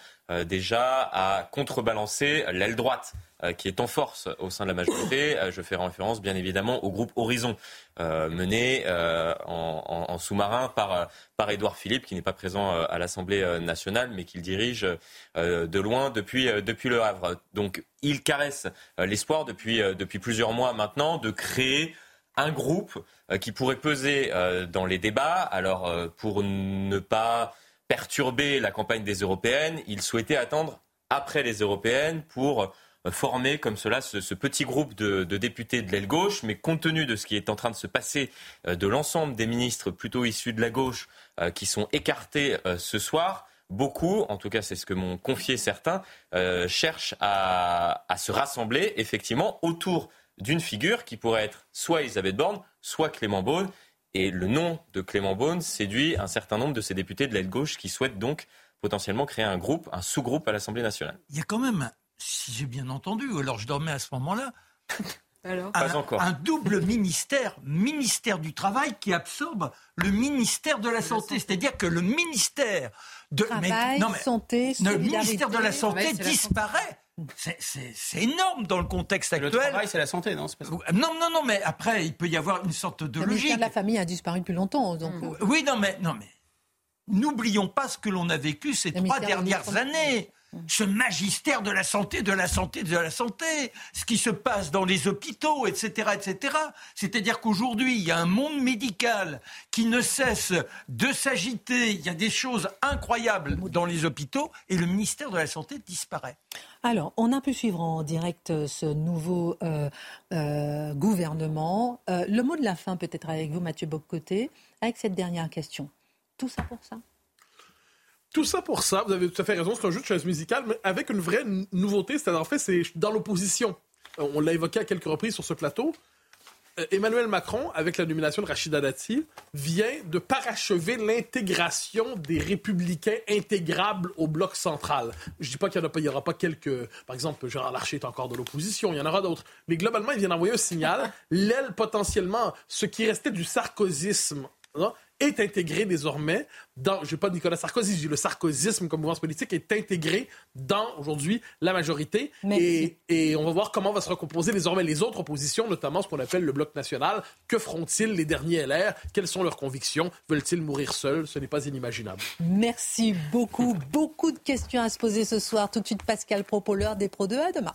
déjà à contrebalancer l'aile droite euh, qui est en force au sein de la majorité. Euh, je fais référence bien évidemment au groupe Horizon, euh, mené en, sous-marin par, par Édouard Philippe, qui n'est pas présent à l'Assemblée nationale, mais qu'il dirige de loin depuis, depuis Le Havre. Donc il caresse l'espoir depuis, depuis plusieurs mois maintenant de créer un groupe qui pourrait peser dans les débats. Alors pour ne pas perturber la campagne des européennes, il souhaitait attendre après les européennes pour former comme cela ce, petit groupe de, députés de l'aile gauche, mais compte tenu de ce qui est en train de se passer euh, de l'ensemble des ministres plutôt issus de la gauche euh, qui sont écartés euh, ce soir, beaucoup, en tout cas c'est ce que m'ont confié certains, cherchent à, se rassembler effectivement autour d'une figure qui pourrait être soit Elisabeth Borne, soit Clément Beaune. Et le nom de Clément Beaune séduit un certain nombre de ces députés de l'aile gauche qui souhaitent donc potentiellement créer un groupe, un sous-groupe à l'Assemblée nationale. Il y a quand même si j'ai bien entendu, ou alors je dormais à ce moment-là. *laughs* Alors un, Pas encore. un double *laughs* ministère, ministère du Travail, qui absorbe le ministère de la Santé. C'est-à-dire que le ministère de Travail, non, Santé, le ministère de la Santé disparaît. C'est énorme dans le contexte actuel. Le travail, c'est la santé, non Non, non, non, mais après, il peut y avoir une sorte de le logique. Le de la famille a disparu depuis longtemps. Donc... Euh. Oui, non, mais, non, mais n'oublions pas ce que l'on a vécu ces trois dernières années ce magistère de la santé, de la santé, de la santé, ce qui se passe dans les hôpitaux, etc., etc. C'est-à-dire qu'aujourd'hui, il y a un monde médical qui ne cesse de s'agiter. Il y a des choses incroyables dans les hôpitaux et le ministère de la Santé disparaît. Alors, on a pu suivre en direct ce nouveau euh, euh, gouvernement. Euh, le mot de la fin, peut-être avec vous, Mathieu Boccoté, avec cette dernière question. Tout ça pour ça tout ça pour ça, vous avez tout à fait raison, c'est un jeu de chaise musicale, mais avec une vraie nouveauté, c'est-à-dire en fait, c'est dans l'opposition. On l'a évoqué à quelques reprises sur ce plateau. Euh, Emmanuel Macron, avec la nomination de Rachida Dati, vient de parachever l'intégration des républicains intégrables au bloc central. Je dis pas qu'il n'y aura pas quelques... Par exemple, Gérard Larcher est encore de l'opposition, il y en aura d'autres. Mais globalement, il vient d'envoyer un signal. L'aile, potentiellement, ce qui restait du sarkozysme, est intégré désormais dans, je ne pas Nicolas Sarkozy, je dis le sarkozysme comme mouvement politique est intégré dans aujourd'hui la majorité. Et, et, on va voir comment va se recomposer désormais les autres oppositions, notamment ce qu'on appelle le bloc national. Que feront-ils les derniers LR Quelles sont leurs convictions? Veulent-ils mourir seuls? Ce n'est pas inimaginable. Merci beaucoup. beaucoup de questions à se poser ce soir. Tout de suite, Pascal Propos, l'heure des Pro 2 à demain.